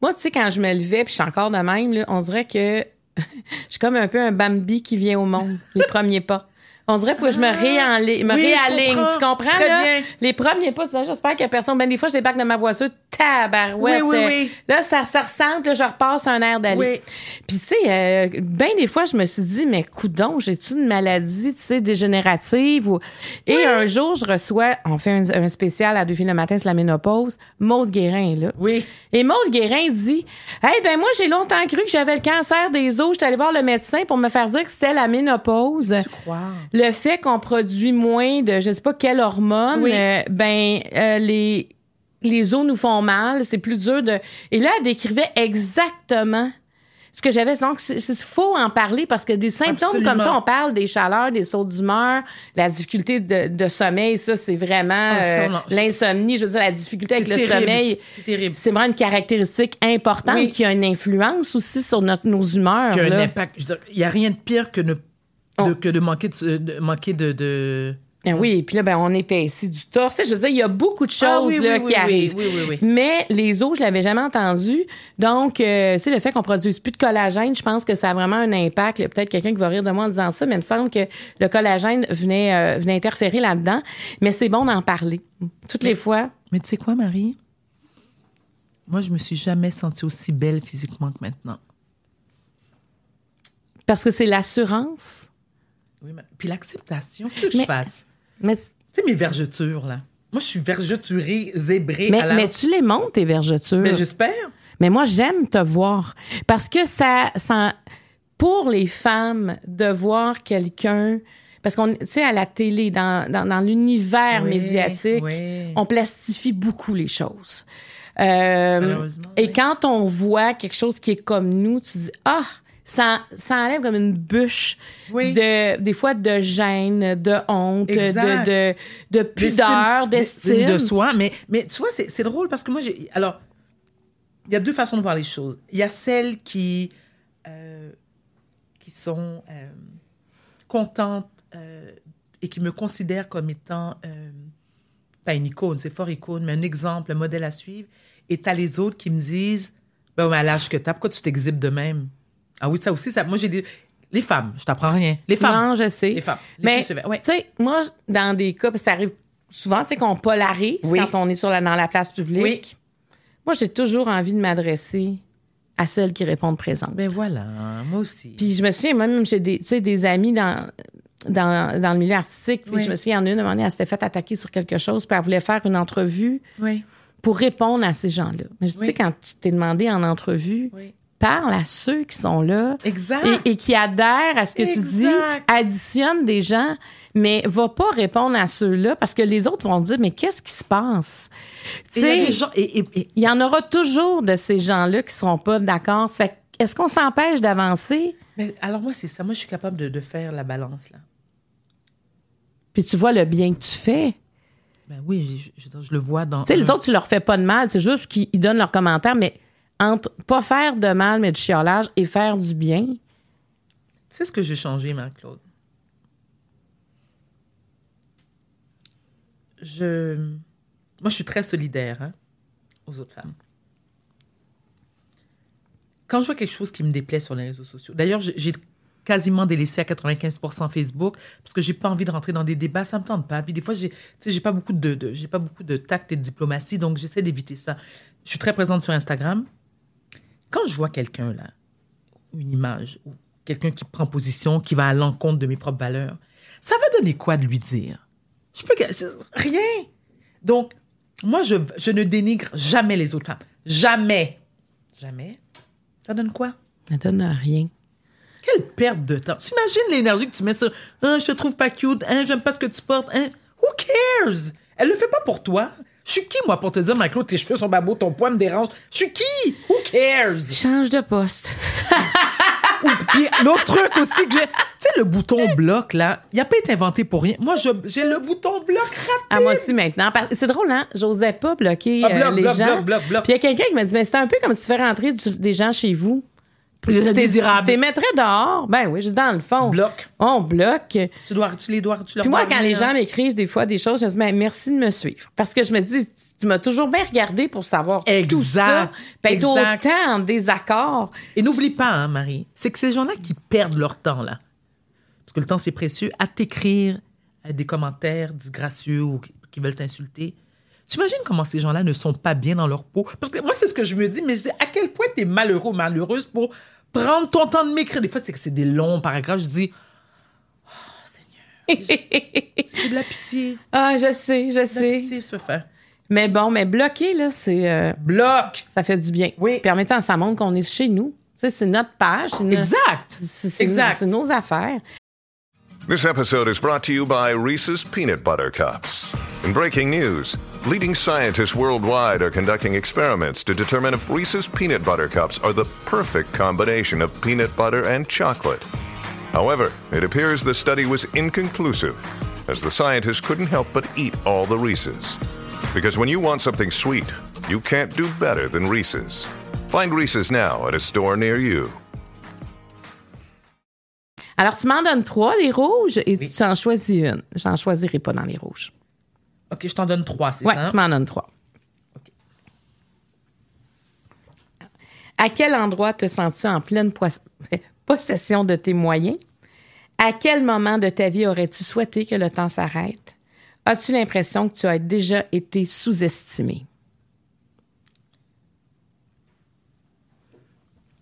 Moi, tu sais, quand je me levais, puis je suis encore de même, là, on dirait que <laughs> je suis comme un peu un Bambi qui vient au monde, les premiers pas. On dirait faut que je me, réenli- me Oui, je réaligne. comprends. Tu comprends, Très là? bien. Les premiers pas, tu sais, j'espère qu'il y a personne. Ben, des fois, je débarque de ma voiture, tabarouette. Oui, oui, euh, oui. Là, ça se ressent, là, je repasse un air d'aller. Oui. Puis, tu sais, euh, ben des fois, je me suis dit, mais coudon, j'ai-tu une maladie, tu sais, dégénérative? Ou... Et un jour, je reçois, on fait un, un spécial à Deux filles le matin sur la ménopause, Maude Guérin est là. Oui. Et Maude Guérin dit, hey, ben moi, j'ai longtemps cru que j'avais le cancer des os. J'étais allée voir le médecin pour me faire dire que c'était la ménopause. Tu crois? Le fait qu'on produit moins de, je sais pas quelle hormone, Oui. euh, ben euh, les les os nous font mal, c'est plus dur de. Et là, elle décrivait exactement ce que j'avais. Donc, il faut en parler parce que des symptômes Absolument. comme ça, on parle des chaleurs, des sauts d'humeur, la difficulté de, de sommeil, ça, c'est vraiment Ah, euh, l'insomnie. Je veux dire, la difficulté avec le sommeil. C'est terrible. C'est vraiment une caractéristique importante Oui. qui a une influence aussi sur notre, nos humeurs. Qui a un impact. Je veux dire, Il n'y a rien de pire que, ne- de, Oh. que de manquer de, de- manquer de, de- Ah oui, puis là, ben, on épaissit du torse. Tu sais, Je veux dire, il y a beaucoup de choses Ah oui, là, oui, qui oui, arrivent. oui, oui, oui. Mais les os, je l'avais jamais entendu. Donc, euh, tu sais, le fait qu'on produise plus de collagène, je pense que ça a vraiment un impact. Peut-être quelqu'un qui va rire de moi en disant ça, mais il me semble que le collagène venait, euh, venait interférer là-dedans. Mais c'est bon d'en parler. Toutes les fois. Mais tu sais quoi, Marie? Moi, je me suis jamais sentie aussi belle physiquement que maintenant. Parce que c'est l'assurance? Oui, mais- Puis l'acceptation, qu'est-ce que je Mais- fasse? Mais, Tu sais, mes vergetures, là. Moi, je suis vergeturée, zébrée mais, à la... mais tu les montes, tes vergetures? Ben, j'espère. Mais moi, j'aime te voir. Parce que ça, ça, pour les femmes, de voir quelqu'un Parce qu'on, tu sais, à la télé, dans, dans, dans l'univers Oui, médiatique, oui. on plastifie beaucoup les choses. Euh, Malheureusement, et oui. quand on voit quelque chose qui est comme nous, tu dis ah, ça, ça enlève comme une bûche Oui. de des fois de gêne, de honte, de, Exact. de, de pudeur, d'estime. de soi. Mais, mais tu vois, c'est drôle parce que moi, j'ai. Alors, il y a deux façons de voir les choses. Il y a celles qui, euh, qui sont euh, contentes euh, et qui me considèrent comme étant, pas une icône, c'est fort icône, mais un exemple, un modèle à suivre. Et t'as les autres qui me disent, ben, à l'âge que t'as, pourquoi tu t'exhibes de même? Ah oui, ça aussi, ça, moi, j'ai des. Les femmes, je t'apprends rien. Les femmes. Non, je sais. Les femmes. Les Mais, ouais. tu sais, moi, dans des cas, parce que ça arrive souvent, tu sais, qu'on polarise Oui. quand on est sur la, dans la place publique. Oui. Moi, j'ai toujours envie de m'adresser à celles qui répondent présentes. Ben voilà, moi aussi. Puis je me souviens, moi-même, j'ai des, des amis dans, dans, dans le milieu artistique. Puis Oui. je me souviens, il y en a une, donné, elle s'était fait attaquer sur quelque chose, puis elle voulait faire une entrevue oui. pour répondre à ces gens-là. Mais je Oui. sais, quand tu t'es demandé en entrevue, Oui. Parle à ceux qui sont là Exact. et, et qui adhèrent à ce que tu dis, additionne des gens, mais va pas répondre à ceux-là parce que les autres vont dire, mais qu'est-ce qui se passe? Tu sais, il y en aura toujours de ces gens-là qui seront pas d'accord. Est-ce qu'on s'empêche d'avancer? mais alors, moi, c'est ça. Moi, je suis capable de, de faire la balance, là. Puis tu vois le bien que tu fais. Ben oui, je, je- je le vois dans. Tu sais, les autres, tu leur fais pas de mal. C'est juste qu'ils ils donnent leurs commentaires, mais entre pas faire de mal, mais du chiolage et faire du bien, Tu sais ce que j'ai changé, Marc-Claude? Je. Moi, je suis très solidaire hein, aux autres femmes. Quand je vois quelque chose qui me déplaît sur les réseaux sociaux, d'ailleurs, j'ai- quasiment délaissé à 95% Facebook parce que j'ai pas envie de rentrer dans des débats, ça me tente pas. Puis des fois, j'ai, j'ai pas de, de- j'ai pas beaucoup de tact et de diplomatie, donc j'essaie d'éviter ça. Je suis très présente sur Instagram. Quand je vois quelqu'un là, une image ou quelqu'un qui prend position, qui va à l'encontre de mes propres valeurs, ça va donner quoi de lui dire? Je peux je- rien. Donc, moi, je, je ne dénigre jamais les autres femmes. Jamais. Jamais. Ça donne quoi? ça donne rien. Quelle perte de temps. T'imagines l'énergie que tu mets sur Ah, je te trouve pas cute, hein, j'aime pas ce que tu portes, hein? Who cares? Elle le fait pas pour toi. Je suis qui, moi, pour te dire, Marc-Claude, tes cheveux sont babos, ton poids me dérange? Je suis qui? Who cares? Change de poste. <laughs> Ou puis l'autre truc aussi que j'ai. Tu sais, le bouton bloc, là, il a pas été inventé pour rien. Moi, j'ai le bouton bloc rapide. À moi aussi maintenant. C'est drôle, hein? J'osais pas bloquer Ah, bloc, euh, les bloc, gens. bloc, bloc, bloc. Puis il y a quelqu'un qui m'a dit, mais c'est un peu comme si tu fais rentrer du- des gens chez vous. Désirable. Tu les mettrais dehors. Ben oui, juste dans le fond. Bloc. On bloque. Tu, dois, tu les dois. Tu leur Puis moi, quand les gens m'écrivent des fois des choses, je me dis, ben, merci de me suivre. Parce que je me dis, tu m'as toujours bien regardé pour savoir tout Exact. ça. Ben, Exact. d'autant en désaccord. Et n'oublie pas, hein, Marie, c'est que ces gens-là qui perdent leur temps, là, parce que le temps, c'est précieux, à t'écrire des commentaires disgracieux ou qui veulent t'insulter. Tu imagines comment ces gens-là ne sont pas bien dans leur peau? Parce que moi, c'est ce que je me dis, mais je dis, à quel point t'es malheureux ou malheureuse pour prendre ton temps de m'écrire? Des fois, c'est que c'est des longs paragraphes. Je dis, oh, Seigneur, j'ai de la pitié. <laughs> Ah, je sais, je De la sais. pitié, se fait. Mais bon, mais bloquer, là, c'est. euh, Bloc! ça fait du bien. Oui. Même temps, ça montre qu'on est chez nous. Tu sais, c'est notre page. c'est notre- Exact! c'est- c'est- Exact. C'est nos affaires. This episode is brought to you by Reese's Peanut Butter Cups. In breaking news, leading scientists worldwide are conducting experiments to determine if Reese's Peanut Butter Cups are the perfect combination of peanut butter and chocolate. However, it appears the study was inconclusive, as the scientists couldn't help but eat all the Reese's. Because when you want something sweet, you can't do better than Reese's. Find Reese's now at a store near you. Alors, tu m'en donnes trois, les rouges, et tu en choisis une. J'en choisirai pas dans les rouges. OK, je t'en donne trois, c'est Ouais, ça? hein? tu m'en donnes trois. À quel endroit te sens-tu en pleine <laughs> possession de tes moyens? À quel moment de ta vie aurais-tu souhaité que le temps s'arrête? As-tu l'impression que tu as déjà été sous-estimé?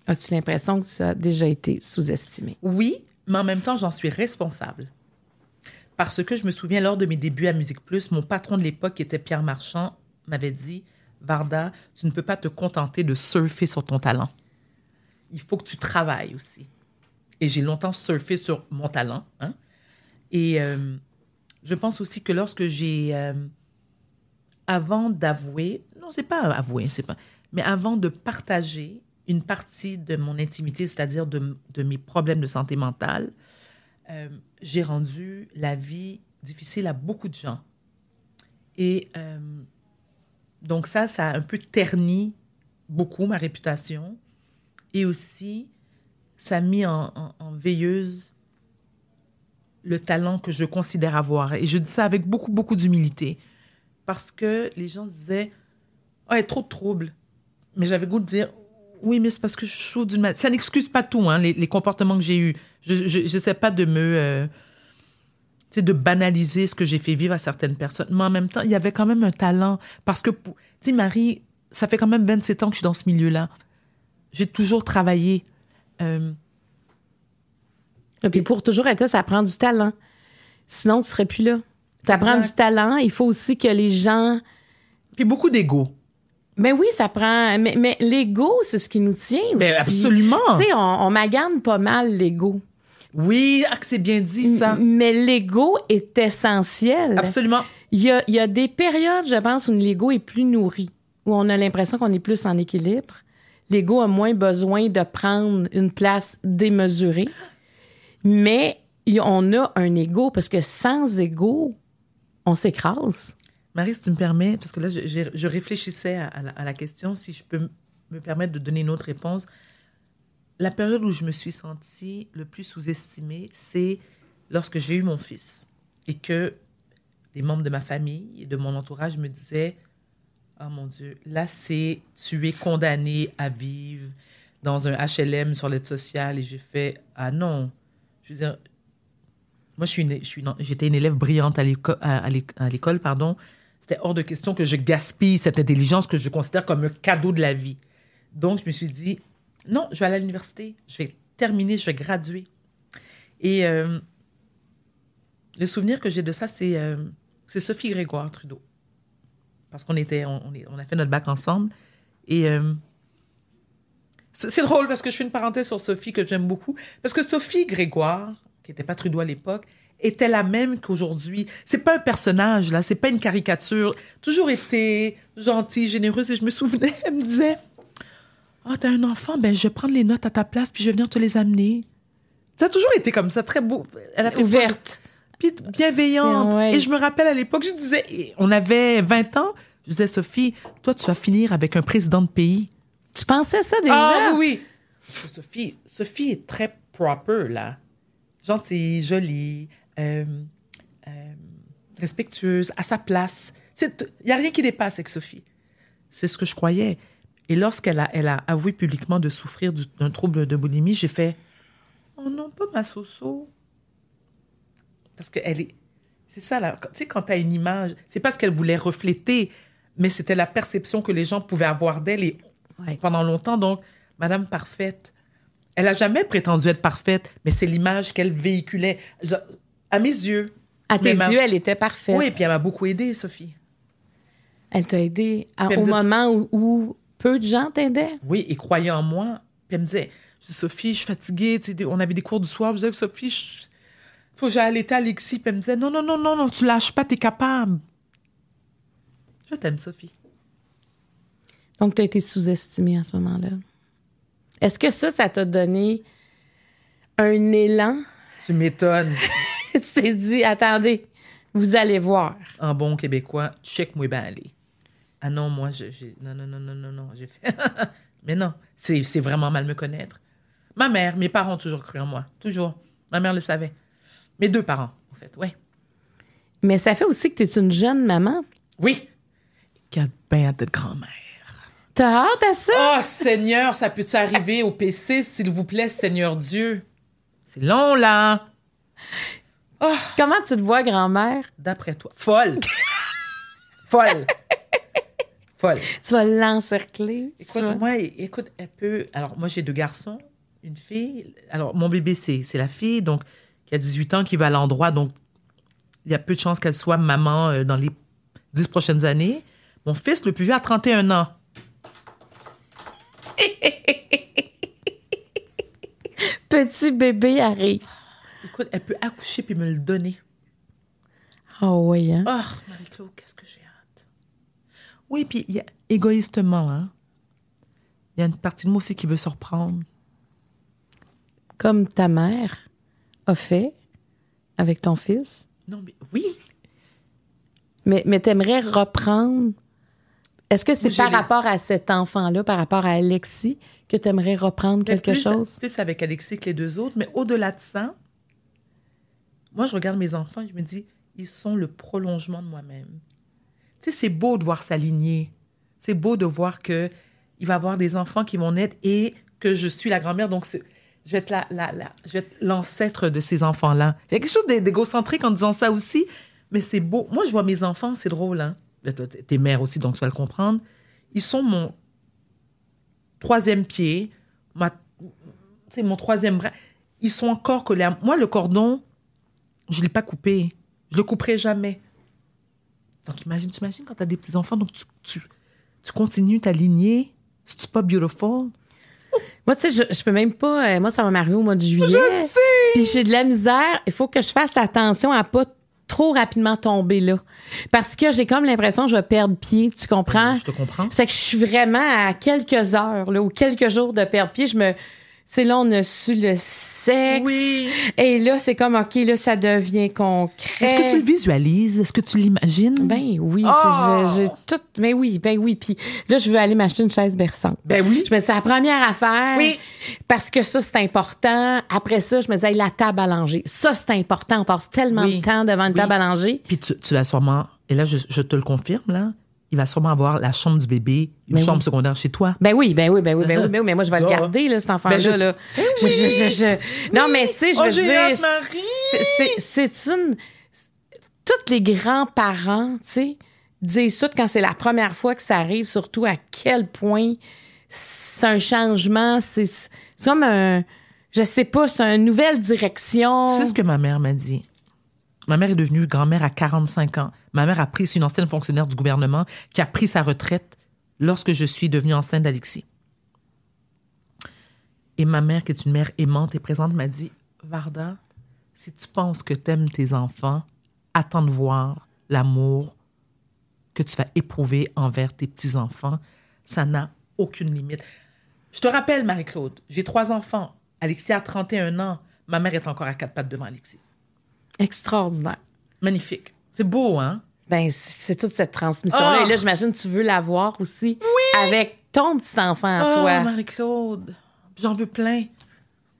As-tu l'impression que tu as déjà été sous-estimé? Oui, mais en même temps, j'en suis responsable. Parce que je me souviens, lors de mes débuts à Musique Plus, mon patron de l'époque, qui était Pierre Marchand, m'avait dit Varda, tu ne peux pas te contenter de surfer sur ton talent. Il faut que tu travailles aussi. Et j'ai longtemps surfé sur mon talent. hein. Et euh, je pense aussi que lorsque j'ai, euh, avant d'avouer, non, c'est pas avouer, c'est pas, mais avant de partager une partie de mon intimité, c'est-à-dire de, de mes problèmes de santé mentale, euh, j'ai rendu la vie difficile à beaucoup de gens. Et euh, donc ça, ça a un peu terni beaucoup ma réputation. Et aussi, ça a mis en, veilleuse le talent que je considère avoir. Et je dis ça avec beaucoup, beaucoup d'humilité. Parce que les gens se disaient, oh, trop de troubles. Mais j'avais goût de dire, oui, mais c'est parce que je souffre d'une maladie. Ça n'excuse pas tout, hein, les, les comportements que j'ai eus. Je ne sais pas de me... euh, tu sais, de banaliser ce que j'ai fait vivre à certaines personnes. Mais en même temps, il y avait quand même un talent. Parce que, tu sais, Marie, ça fait quand même 27 ans que je suis dans ce milieu-là. J'ai toujours travaillé. Euh, Et puis pour toujours être là, ça prend du talent. Sinon, tu serais plus là. Ça prend du talent. Il faut aussi que les gens. puis beaucoup d'ego. Mais oui, ça prend. Mais, mais l'ego, c'est ce qui nous tient aussi. Mais absolument. Tu sais, on, on magane pas mal l'ego. Oui, ah, c'est bien dit, ça. Mais l'ego est essentiel. Absolument. Il y a, il y a des périodes, je pense, où l'ego est plus nourri, où on a l'impression qu'on est plus en équilibre. L'ego a moins besoin de prendre une place démesurée. Mais on a un ego, parce que sans ego, on s'écrase. Marie, si tu me permets, parce que là, je, réfléchissais à, la, question, si je peux me permettre de donner une autre réponse. La période où je me suis sentie le plus sous-estimée, c'est lorsque j'ai eu mon fils et que les membres de ma famille et de mon entourage me disaient Oh mon Dieu, là, c'est tu es condamné à vivre dans un HLM sur l'aide sociale. Et j'ai fait Ah non. Je veux dire, moi, je suis une- une- j'étais une élève brillante à l'école, pardon. C'était hors de question que je gaspille cette intelligence que je considère comme un cadeau de la vie. Donc, je me suis dit, non, je vais aller à l'université, je vais terminer, je vais graduer. Et euh, le souvenir que j'ai de ça, c'est euh, c'est Sophie Grégoire Trudeau. Parce qu'on était, on, a fait notre bac ensemble. Et euh, c'est drôle parce que je fais une parenthèse sur Sophie que j'aime beaucoup. Parce que Sophie Grégoire, qui n'était pas Trudeau à l'époque, était la même qu'aujourd'hui. C'est pas un personnage, là. C'est pas une caricature. Toujours été gentille, généreuse. Et je me souvenais, elle me disait Oh, t'as un enfant, ben, je vais prendre les notes à ta place, puis je vais venir te les amener. Ça a toujours été comme ça, très beau. Elle a Ouverte. puis bienveillante. Ouais. Et je me rappelle à l'époque, je disais, on avait 20 ans, je disais, Sophie, toi, tu vas finir avec un président de pays. Tu pensais ça déjà? Ah oui, oui. Sophie, Sophie est très proper, là. Gentille, jolie, euh, euh, respectueuse, à sa place. Il n'y a rien qui dépasse avec Sophie. C'est ce que je croyais. Et lorsqu'elle a, elle a avoué publiquement de souffrir du- d'un trouble de boulimie, j'ai fait Oh non, pas ma Soso. Parce qu'elle est. C'est ça, là. Tu sais, quand tu as une image, c'est pas ce qu'elle voulait refléter, mais c'était la perception que les gens pouvaient avoir d'elle. Et Ouais. pendant longtemps. Donc, Madame Parfaite, elle a jamais prétendu être parfaite, mais c'est l'image qu'elle véhiculait. Je- à mes yeux. À tes yeux, elle était parfaite. Oui, puis elle m'a beaucoup aidée, Sophie. Elle t'a aidé à- Puis elle au moment où, où peu de gens t'aidaient? Oui, et croyait en moi. Puis elle me disait, je dis, Sophie, je suis fatiguée. Tu sais, on avait des cours du soir. Je disais, Sophie, il faut que j'aille allaiter Alexis. Puis elle me disait, non, non, non, non, non, tu lâches pas, t'es capable. Je t'aime, Sophie. Donc, tu as été sous-estimée à ce moment-là. Est-ce que ça, ça t'a donné un élan? Tu m'étonnes. <laughs> tu t'es dit, attendez, vous allez voir. en bon québécois, check-moi bien aller. Ah non, moi, je, j'ai- non, non, non, non, non, non, j'ai fait. <laughs> Mais non, c'est, c'est vraiment mal me connaître. Ma mère, mes parents ont toujours cru en moi. Toujours. Ma mère le savait. Mes deux parents, en fait, oui. Mais ça fait aussi que tu es une jeune maman. Oui. Quelle bien de grand-mère. T'as hâte à ça? Oh, Seigneur, ça peut-tu arriver au PC, s'il vous plaît, Seigneur Dieu? C'est long, là. Comment tu te vois, grand-mère? D'après toi. Folle. <laughs> Folle. Folle. Tu vas l'encercler. tu Écoute, vas- moi, é- écoute, elle peut. Alors, moi, j'ai deux garçons, une fille. Alors, mon bébé, c'est c'est la fille, donc, qui a 18 ans, qui va à l'endroit. Donc, il y a peu de chances qu'elle soit maman euh, dans les 10 prochaines années. Mon fils, le plus vieux, a 31 ans. <laughs> Petit bébé arrive. Écoute, elle peut accoucher puis me le donner. Oh oui, hein? Oh, Marie-Claude, qu'est-ce que j'ai hâte. Oui, puis y a- égoïstement, hein, il y a une partie de moi aussi qui veut se reprendre. Comme ta mère a fait avec ton fils? Non, mais oui. Mais, mais t'aimerais reprendre? Est-ce que c'est par les- rapport à cet enfant-là, par rapport à Alexis, que t'aimerais reprendre Mais quelque plus- chose? Plus avec Alexis que les deux autres, mais au-delà de ça, moi, je regarde mes enfants et je me dis, ils sont le prolongement de moi-même. Tu sais, c'est beau de voir s'aligner. C'est beau de voir que il va y avoir des enfants qui vont naître et que je suis la grand-mère, donc c'est- je vais être l'ancêtre de ces enfants-là. Il y a quelque chose d'é- d'égocentrique en disant ça aussi, mais c'est beau. Moi, je vois mes enfants, c'est drôle, hein. T'es- mère aussi, donc tu vas le comprendre. Ils sont mon troisième pied, sais, mon troisième bras. Ils sont encore collés moi. Le cordon, je ne l'ai pas coupé. Je le couperai jamais. Donc, imagine, tu imagines quand tu as des petits-enfants, donc tu, tu, tu continues ta lignée. C'est-tu pas beautiful? Moi, tu sais, je, je peux même pas. euh, moi, ça va m'arriver au mois de juillet. Je sais! Puis j'ai de la misère. Il faut que je fasse attention à pas trop rapidement tomber là. Parce que j'ai comme l'impression que je vais perdre pied. Tu comprends? Je te comprends. C'est que je suis vraiment à quelques heures là, ou quelques jours de perdre pied. Je me. C'est là, on a su le sexe. Oui. Et là, c'est comme, OK, là, ça devient concret. Est-ce que tu le visualises? Est-ce que tu l'imagines? Ben oui, Oh! je- j'ai tout. Mais oui, ben oui. Puis là, je veux aller m'acheter une chaise berçante. Ben oui. Je me dis, c'est la première affaire. Oui. Parce que ça, c'est important. Après ça, je me dis, hey, la table à langer. Ça, c'est important. On passe tellement Oui. de temps devant une Oui. table à langer. Puis tu, tu vas sûrement, et là, je, je te le confirme, là, il va sûrement avoir la chambre du bébé, une Ben chambre oui. secondaire chez toi. Ben oui, ben oui, ben oui, ben oui, ben oui, mais moi, je vais le garder, là, cet enfant-là. Ben, là. Ben Je- Non, mais tu sais, je Oh, veux dire, c'est- une... Tous les grands-parents, tu sais, disent ça quand c'est la première fois que ça arrive, surtout à quel point c'est un changement, c'est c'est comme un... Je sais pas, c'est une nouvelle direction. Tu sais ce que ma mère m'a dit? Ma mère est devenue grand-mère à 45 ans. Ma mère a pris, c'est une ancienne fonctionnaire du gouvernement qui a pris sa retraite lorsque je suis devenue enceinte d'Alexis. Et ma mère, qui est une mère aimante et présente, m'a dit Varda, si tu penses que t'aimes tes enfants, attends de voir l'amour que tu vas éprouver envers tes petits-enfants. Ça n'a aucune limite. Je te rappelle, Marie-Claude, j'ai trois enfants. Alexis a 31 ans. Ma mère est encore à quatre pattes devant Alexis. Extraordinaire. Magnifique. C'est beau, hein? Ben, c'est toute cette transmission-là. Ah! Et là, j'imagine que tu veux l'avoir aussi avec ton petit enfant à Oh, toi. Marie-Claude. J'en veux plein.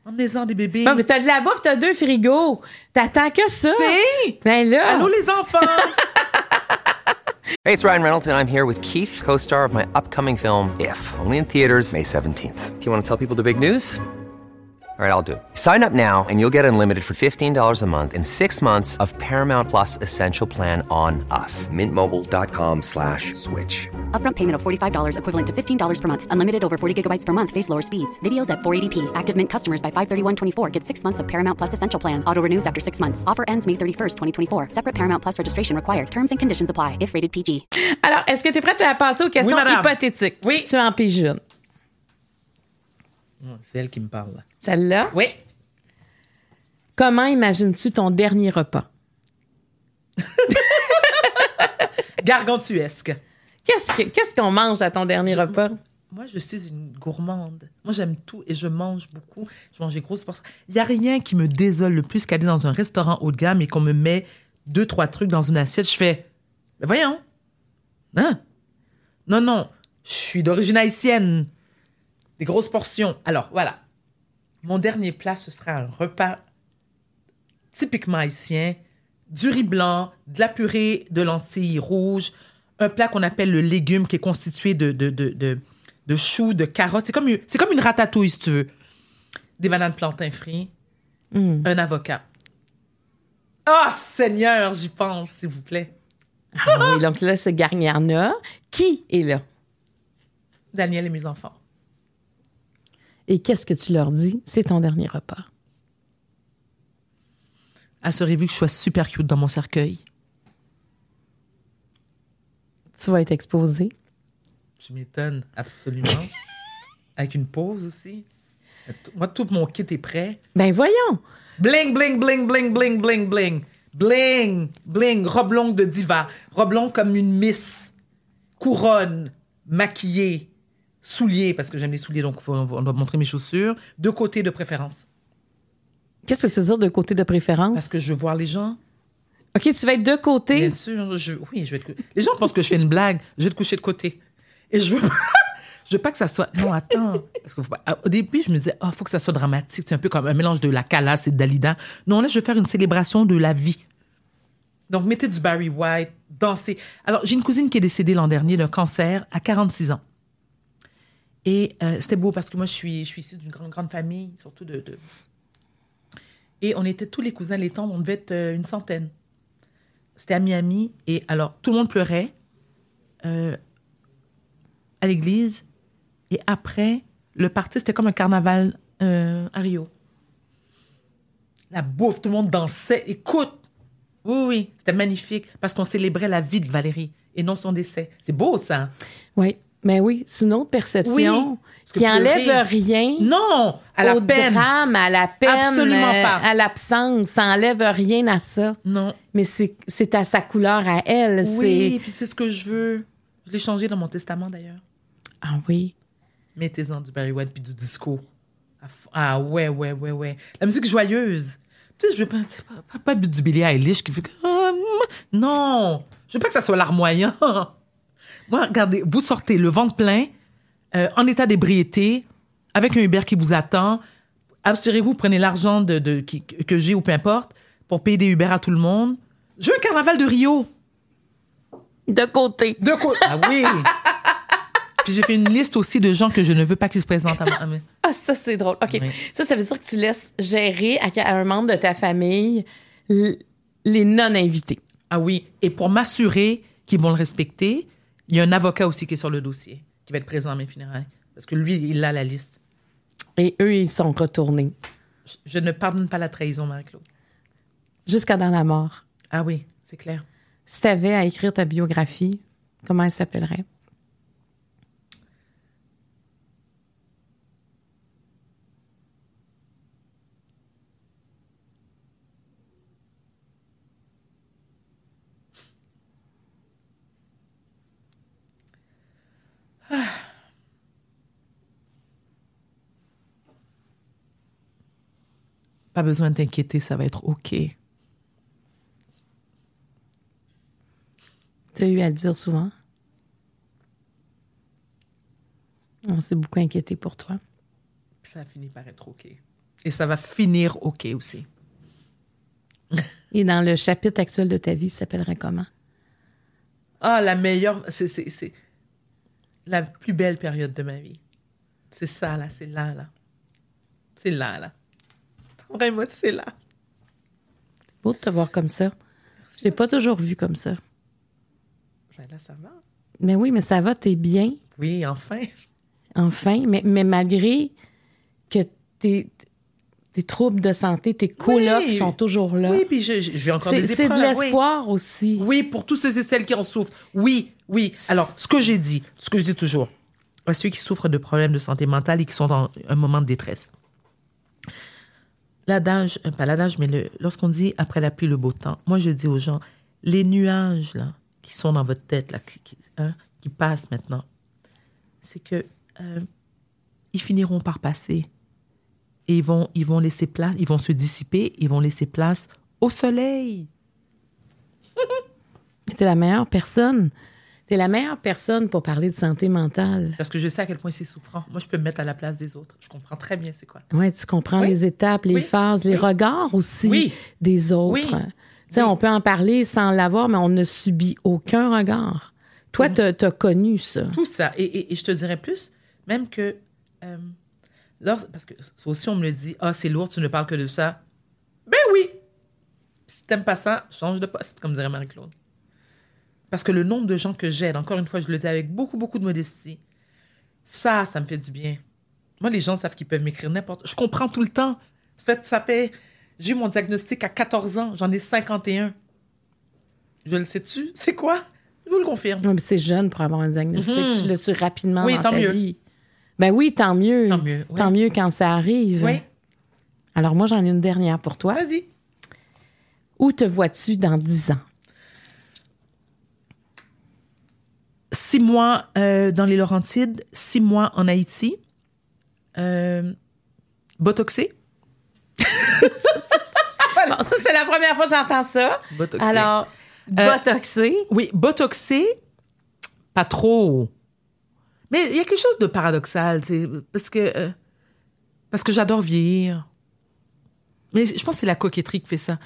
Emmenez-en des bébés. Non, mais t'as de la bouffe, t'as deux frigos. T'attends que ça. C'est... Ben là. Allô, les enfants! <laughs> Hey, it's Ryan Reynolds, and I'm here with Keith, co star of my upcoming film, If, only in theaters, May 17th. Do you want to tell people the big news? All right, I'll do it. Sign up now and you'll get unlimited for $15 a month in six months of Paramount Plus Essential Plan on us. Mintmobile.com slash switch. Upfront payment of $45 equivalent to $15 per month. Unlimited over 40 gigabytes per month. Face lower speeds. Videos at 480p. Active Mint customers by 531.24 get six months of Paramount Plus Essential Plan. Auto renews after six months. Offer ends May 31st, 2024. Separate Paramount Plus registration required. Terms and conditions apply if rated PG. Alors, est-ce que t'es prête à passer aux questions Oui, madame. hypothétiques? Oui. Tu en piges une. C'est elle qui me parle. là. Celle-là? Oui. Comment imagines-tu ton dernier repas? <laughs> Gargantuesque. Qu'est-ce que- qu'est-ce qu'on mange à ton dernier repas? Moi, je suis une gourmande. Moi, j'aime tout et je mange beaucoup. Je mange des grosses portions. Il n'y a rien qui me désole le plus qu'aller dans un restaurant haut de gamme et qu'on me met deux, trois trucs dans une assiette. Je fais, mais voyons. Hein? Non, non. Je suis d'origine haïtienne. Des grosses portions. Alors, voilà. Mon dernier plat, ce sera un repas typiquement haïtien. Du riz blanc, de la purée de lentilles rouges, un plat qu'on appelle le légume qui est constitué de, de, de, de, de choux, de carottes. C'est comme, c'est comme une ratatouille, si tu veux. Des bananes plantains frites, un avocat. Ah, Seigneur, j'y pense, s'il vous plaît. Ah oui, donc là, c'est Garniana. Qui est là? Daniel et mes enfants. Et qu'est-ce que tu leur dis? C'est ton dernier repas. Assurez-vous que je sois super cute dans mon cercueil. Tu vas être exposé. Je m'étonne, absolument. <laughs> Avec une pause aussi. Moi, tout mon kit est prêt. Ben voyons. Bling, bling, bling, bling, bling, bling, bling. Bling, bling, robe longue de diva. Robe longue comme une miss. Couronne, maquillée, souliers, parce que j'aime les souliers, donc faut- on doit montrer mes chaussures. De côté de préférence. Qu'est-ce que tu veux dire de côté de préférence? Parce que je veux voir les gens. OK, tu vas être de côté. Bien sûr, je, oui, je vais être... Les gens pensent que je fais une blague. Je vais te coucher de côté. Et je veux, je veux pas que ça soit... Non, attends. Parce que faut pas- Au début, je me disais, oh, faut que ça soit dramatique. C'est un peu comme un mélange de la Calas et de Dalida. Non, là, je veux faire une célébration de la vie. Donc, mettez du Barry White, dansez. Alors, j'ai une cousine qui est décédée l'an dernier d'un cancer à 46 ans. Et euh, c'était beau parce que moi, je suis, je suis d'une grande, grande famille, surtout de, Et on était tous les cousins, les tantes, on devait être euh, une centaine. C'était à Miami. Et alors, tout le monde pleurait euh, à l'église. Et après, le party, c'était comme un carnaval à Rio. La bouffe, tout le monde dansait. Écoute, oui, oui, c'était magnifique parce qu'on célébrait la vie de Valérie et non son décès. C'est beau, ça. Oui, mais oui, c'est une autre perception Oui, qui enlève rien Non, à la au peine. drame, à la peine, Absolument euh, pas. à l'absence. Ça enlève rien à ça. Non. Mais c'est à sa couleur à elle. Oui, puis c'est ce que je veux. Je l'ai changé dans mon testament, d'ailleurs. Ah oui. Mettez-en du Barry White puis du disco. Ah ouais, ouais, ouais, ouais. La musique joyeuse. Tu sais, je veux pas, pas, pas, pas du Billie Eilish qui fait. Ah, mm, non! Je veux pas que ça soit larmoyant. <laughs> Moi, regardez, vous sortez le ventre plein, euh, en état d'ébriété, avec un Uber qui vous attend. Assurez-vous, prenez l'argent de, de, qui- que j'ai ou peu importe pour payer des Uber à tout le monde. Je veux un carnaval de Rio. De côté. De quoi? Ah oui! <laughs> Puis j'ai fait une liste aussi de gens que je ne veux pas qu'ils se présentent à moi. Ah, ça, c'est drôle. OK. Oui. Ça, ça veut dire que tu laisses gérer à, un membre de ta famille les non-invités. Ah oui, et pour m'assurer qu'ils vont le respecter, il y a un avocat aussi qui est sur le dossier, qui va être présent à mes funérailles. Parce que lui, il a la liste. Et eux, ils sont retournés Je, je ne pardonne pas la trahison, Marie-Claude. jusqu'à dans la mort. Ah oui, c'est clair. Si tu avais à écrire ta biographie, comment elle s'appellerait? <sighs> Pas besoin de t'inquiéter, ça va être OK. Tu as eu à le dire souvent? On s'est beaucoup inquiété pour toi. Ça a fini par être OK. Et ça va finir OK aussi. Et dans le chapitre actuel de ta vie, ça s'appellerait comment? Ah, la meilleure, c'est, c'est, c'est la plus belle période de ma vie. C'est ça, là, c'est là, là. C'est là, là. Vraiment, c'est là. Beau de te voir comme ça. Je t'ai pas toujours vu comme ça. Ben là, ça va. Mais oui, mais ça va, t'es bien, Oui, enfin. enfin. Mais, mais malgré que tes, tes troubles de santé, tes colocs Oui. sont toujours là. Oui, puis je, je, je vais encore des c'est de oui. l'espoir aussi. Oui, pour tous ceux et celles qui en souffrent. Oui, oui. Alors, ce que j'ai dit, ce que je dis toujours, à ceux qui souffrent de problèmes de santé mentale et qui sont dans un moment de détresse. L'adage, euh, pas l'adage, mais lorsqu'on dit après la pluie, le beau temps, moi je dis aux gens, les nuages là, qui sont dans votre tête, là, qui, qui, hein, qui passent maintenant, c'est que euh, ils finiront par passer. Et ils vont, ils vont laisser place, ils vont se dissiper, ils vont laisser place au soleil. <laughs> T'es la meilleure personne. T'es la meilleure personne pour parler de santé mentale. Parce que je sais à quel point c'est souffrant. Moi, je peux me mettre à la place des autres. Je comprends très bien c'est quoi. Ouais, tu comprends Oui. les étapes, les Oui. phases, les regards aussi des autres. Oui. Tu sais, on peut en parler sans l'avoir, mais on ne subit aucun regard. Toi, t'as as connu ça. Tout ça. Et, et- et je te dirais plus, même que. euh, lors- parce que aussi, on me le dit Ah, c'est lourd, tu ne parles que de ça. Ben oui Si t'aimes pas ça, change de poste, comme dirait Marie-Claude. Parce que le nombre de gens que j'aide, encore une fois, je le dis avec beaucoup, beaucoup de modestie, ça, ça me fait du bien. Moi, les gens savent qu'ils peuvent m'écrire n'importe. Je comprends tout le temps. Ça fait, ça fait j'ai eu mon diagnostic à 14 ans, j'en ai 51. Je le sais-tu? C'est quoi? Je vous le confirme. Ouais, mais C'est jeune pour avoir un diagnostic. Mhm. Tu l'as su rapidement Oui, dans tant ta mieux. vie. Ben oui, tant mieux. Tant mieux, oui. Tant mieux quand ça arrive. Oui. Alors moi, j'en ai une dernière pour toi. Vas-y. Où te vois-tu dans 10 ans? Six mois euh, dans les Laurentides, six mois en Haïti. Euh, botoxé. <laughs> Bon, ça, c'est la première fois que j'entends ça. Botoxé. Alors, botoxé. Oui, botoxé, pas trop. Mais il y a quelque chose de paradoxal, tu sais, parce que euh, parce que j'adore vieillir. Mais je pense que c'est la coquetterie qui fait ça.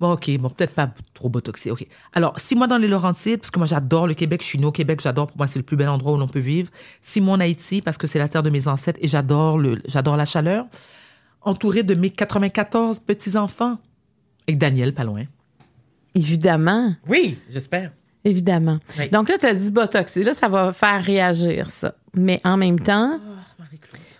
Bon, OK, bon, peut-être pas trop botoxé, OK. Alors, six mois dans les Laurentides, parce que moi, j'adore le Québec. Je suis née au Québec, j'adore. Pour moi, c'est le plus bel endroit où l'on peut vivre. Six mois en Haïti, parce que c'est la terre de mes ancêtres et j'adore le, j'adore la chaleur. Entourée de mes 94 petits-enfants. Et Daniel, pas loin. Évidemment. Oui, j'espère. Évidemment. Oui. Donc là, tu as dit botoxé. Là, ça va faire réagir, ça. Mais en même temps.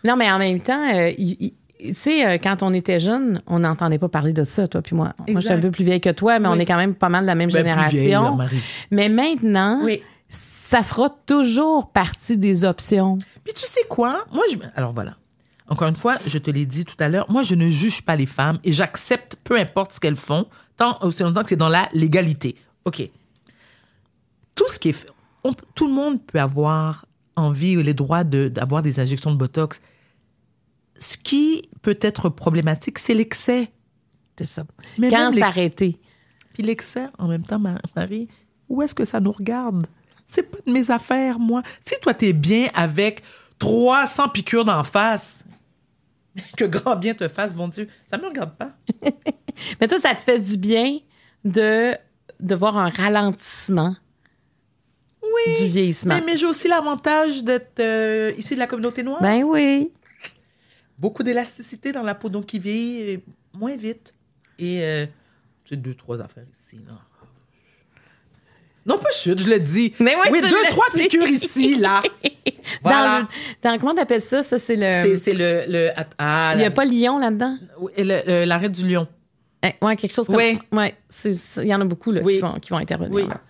non, mais en même temps, euh, il- il- tu sais, euh, quand on était jeune, on n'entendait pas parler de ça, toi puis moi. Moi, je suis un peu plus vieille que toi, mais on est quand même pas mal de la même Ben, plus génération. vieille, là, Marie. mais maintenant, Oui. ça fera toujours partie des options. Puis tu sais quoi? Moi, je... Alors voilà. Encore une fois, je te l'ai dit tout à l'heure, moi, je ne juge pas les femmes et j'accepte peu importe ce qu'elles font, tant aussi longtemps que c'est dans la légalité. OK. Tout ce qui est on tout le monde peut avoir envie ou les droits de- d'avoir des injections de Botox. Ce qui peut être problématique, c'est l'excès. C'est ça. Mais Quand s'arrêter? Puis l'excès, en même temps, Ma- Marie, où est-ce que ça nous regarde? C'est pas de mes affaires, moi. Si toi, t'es bien avec 300 piqûres d'en face, <laughs> que grand bien te fasse, bon Dieu, ça me regarde pas. <laughs> Mais toi, ça te fait du bien de, de voir un ralentissement Oui. du vieillissement. Mais, mais j'ai aussi l'avantage d'être euh, ici de la communauté noire. Ben oui. Beaucoup d'élasticité dans la peau, donc qui vieillit euh, moins vite. Et euh, c'est deux, trois affaires ici, là. Non, pas chute, je le dis. Mais oui, oui deux, trois dit. piqûres ici, là. <laughs> Voilà. Dans, le- dans- comment t'appelles ça? Ça, c'est le. c'est le, le. Ah, Il n'y a la- pas Lyon là-dedans? Le- l'arrêt du lion. Eh, ouais, quelque chose comme Oui. ça. Ouais. Il y en a beaucoup là, Oui. qui, vont, qui vont intervenir. Oui. là.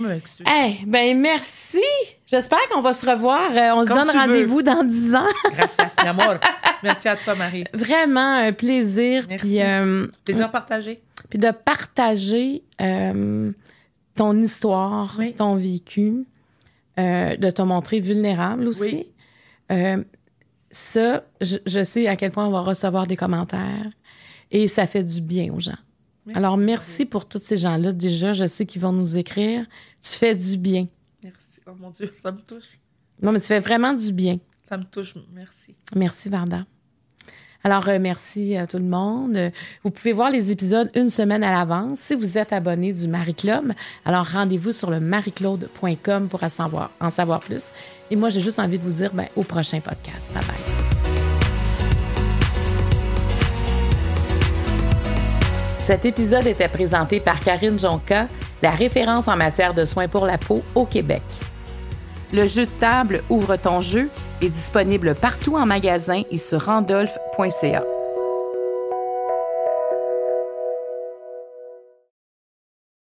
Eh, ben merci. J'espère qu'on va se revoir. Euh, on se donne rendez-vous dans 10 ans. <laughs> Gracias, mi amor. <laughs> Merci à toi, Marie. Vraiment un plaisir. Merci. Puis, euh, Plaisir partagé. puis de partager euh, ton histoire, Oui. ton vécu, euh, de te montrer vulnérable aussi. Oui. Euh, ça, je, je sais à quel point on va recevoir des commentaires et ça fait du bien aux gens. Alors, merci pour tous ces gens-là. Déjà, je sais qu'ils vont nous écrire. Tu fais du bien. Merci. Oh mon Dieu, ça me touche. Non, mais tu fais vraiment du bien. Ça me touche. Merci. Merci, Varda. Alors, euh, merci à tout le monde. Euh, Vous pouvez voir les épisodes une semaine à l'avance si vous êtes abonné du Marie Club. Alors, rendez-vous sur le marieclaude.com pour en savoir, en savoir plus. Et moi, j'ai juste envie de vous dire ben, au prochain podcast. Bye bye. Cet épisode était présenté par Karine Jonca, la référence en matière de soins pour la peau au Québec. Le jeu de table Ouvre ton jeu est disponible partout en magasin et sur randolph.ca.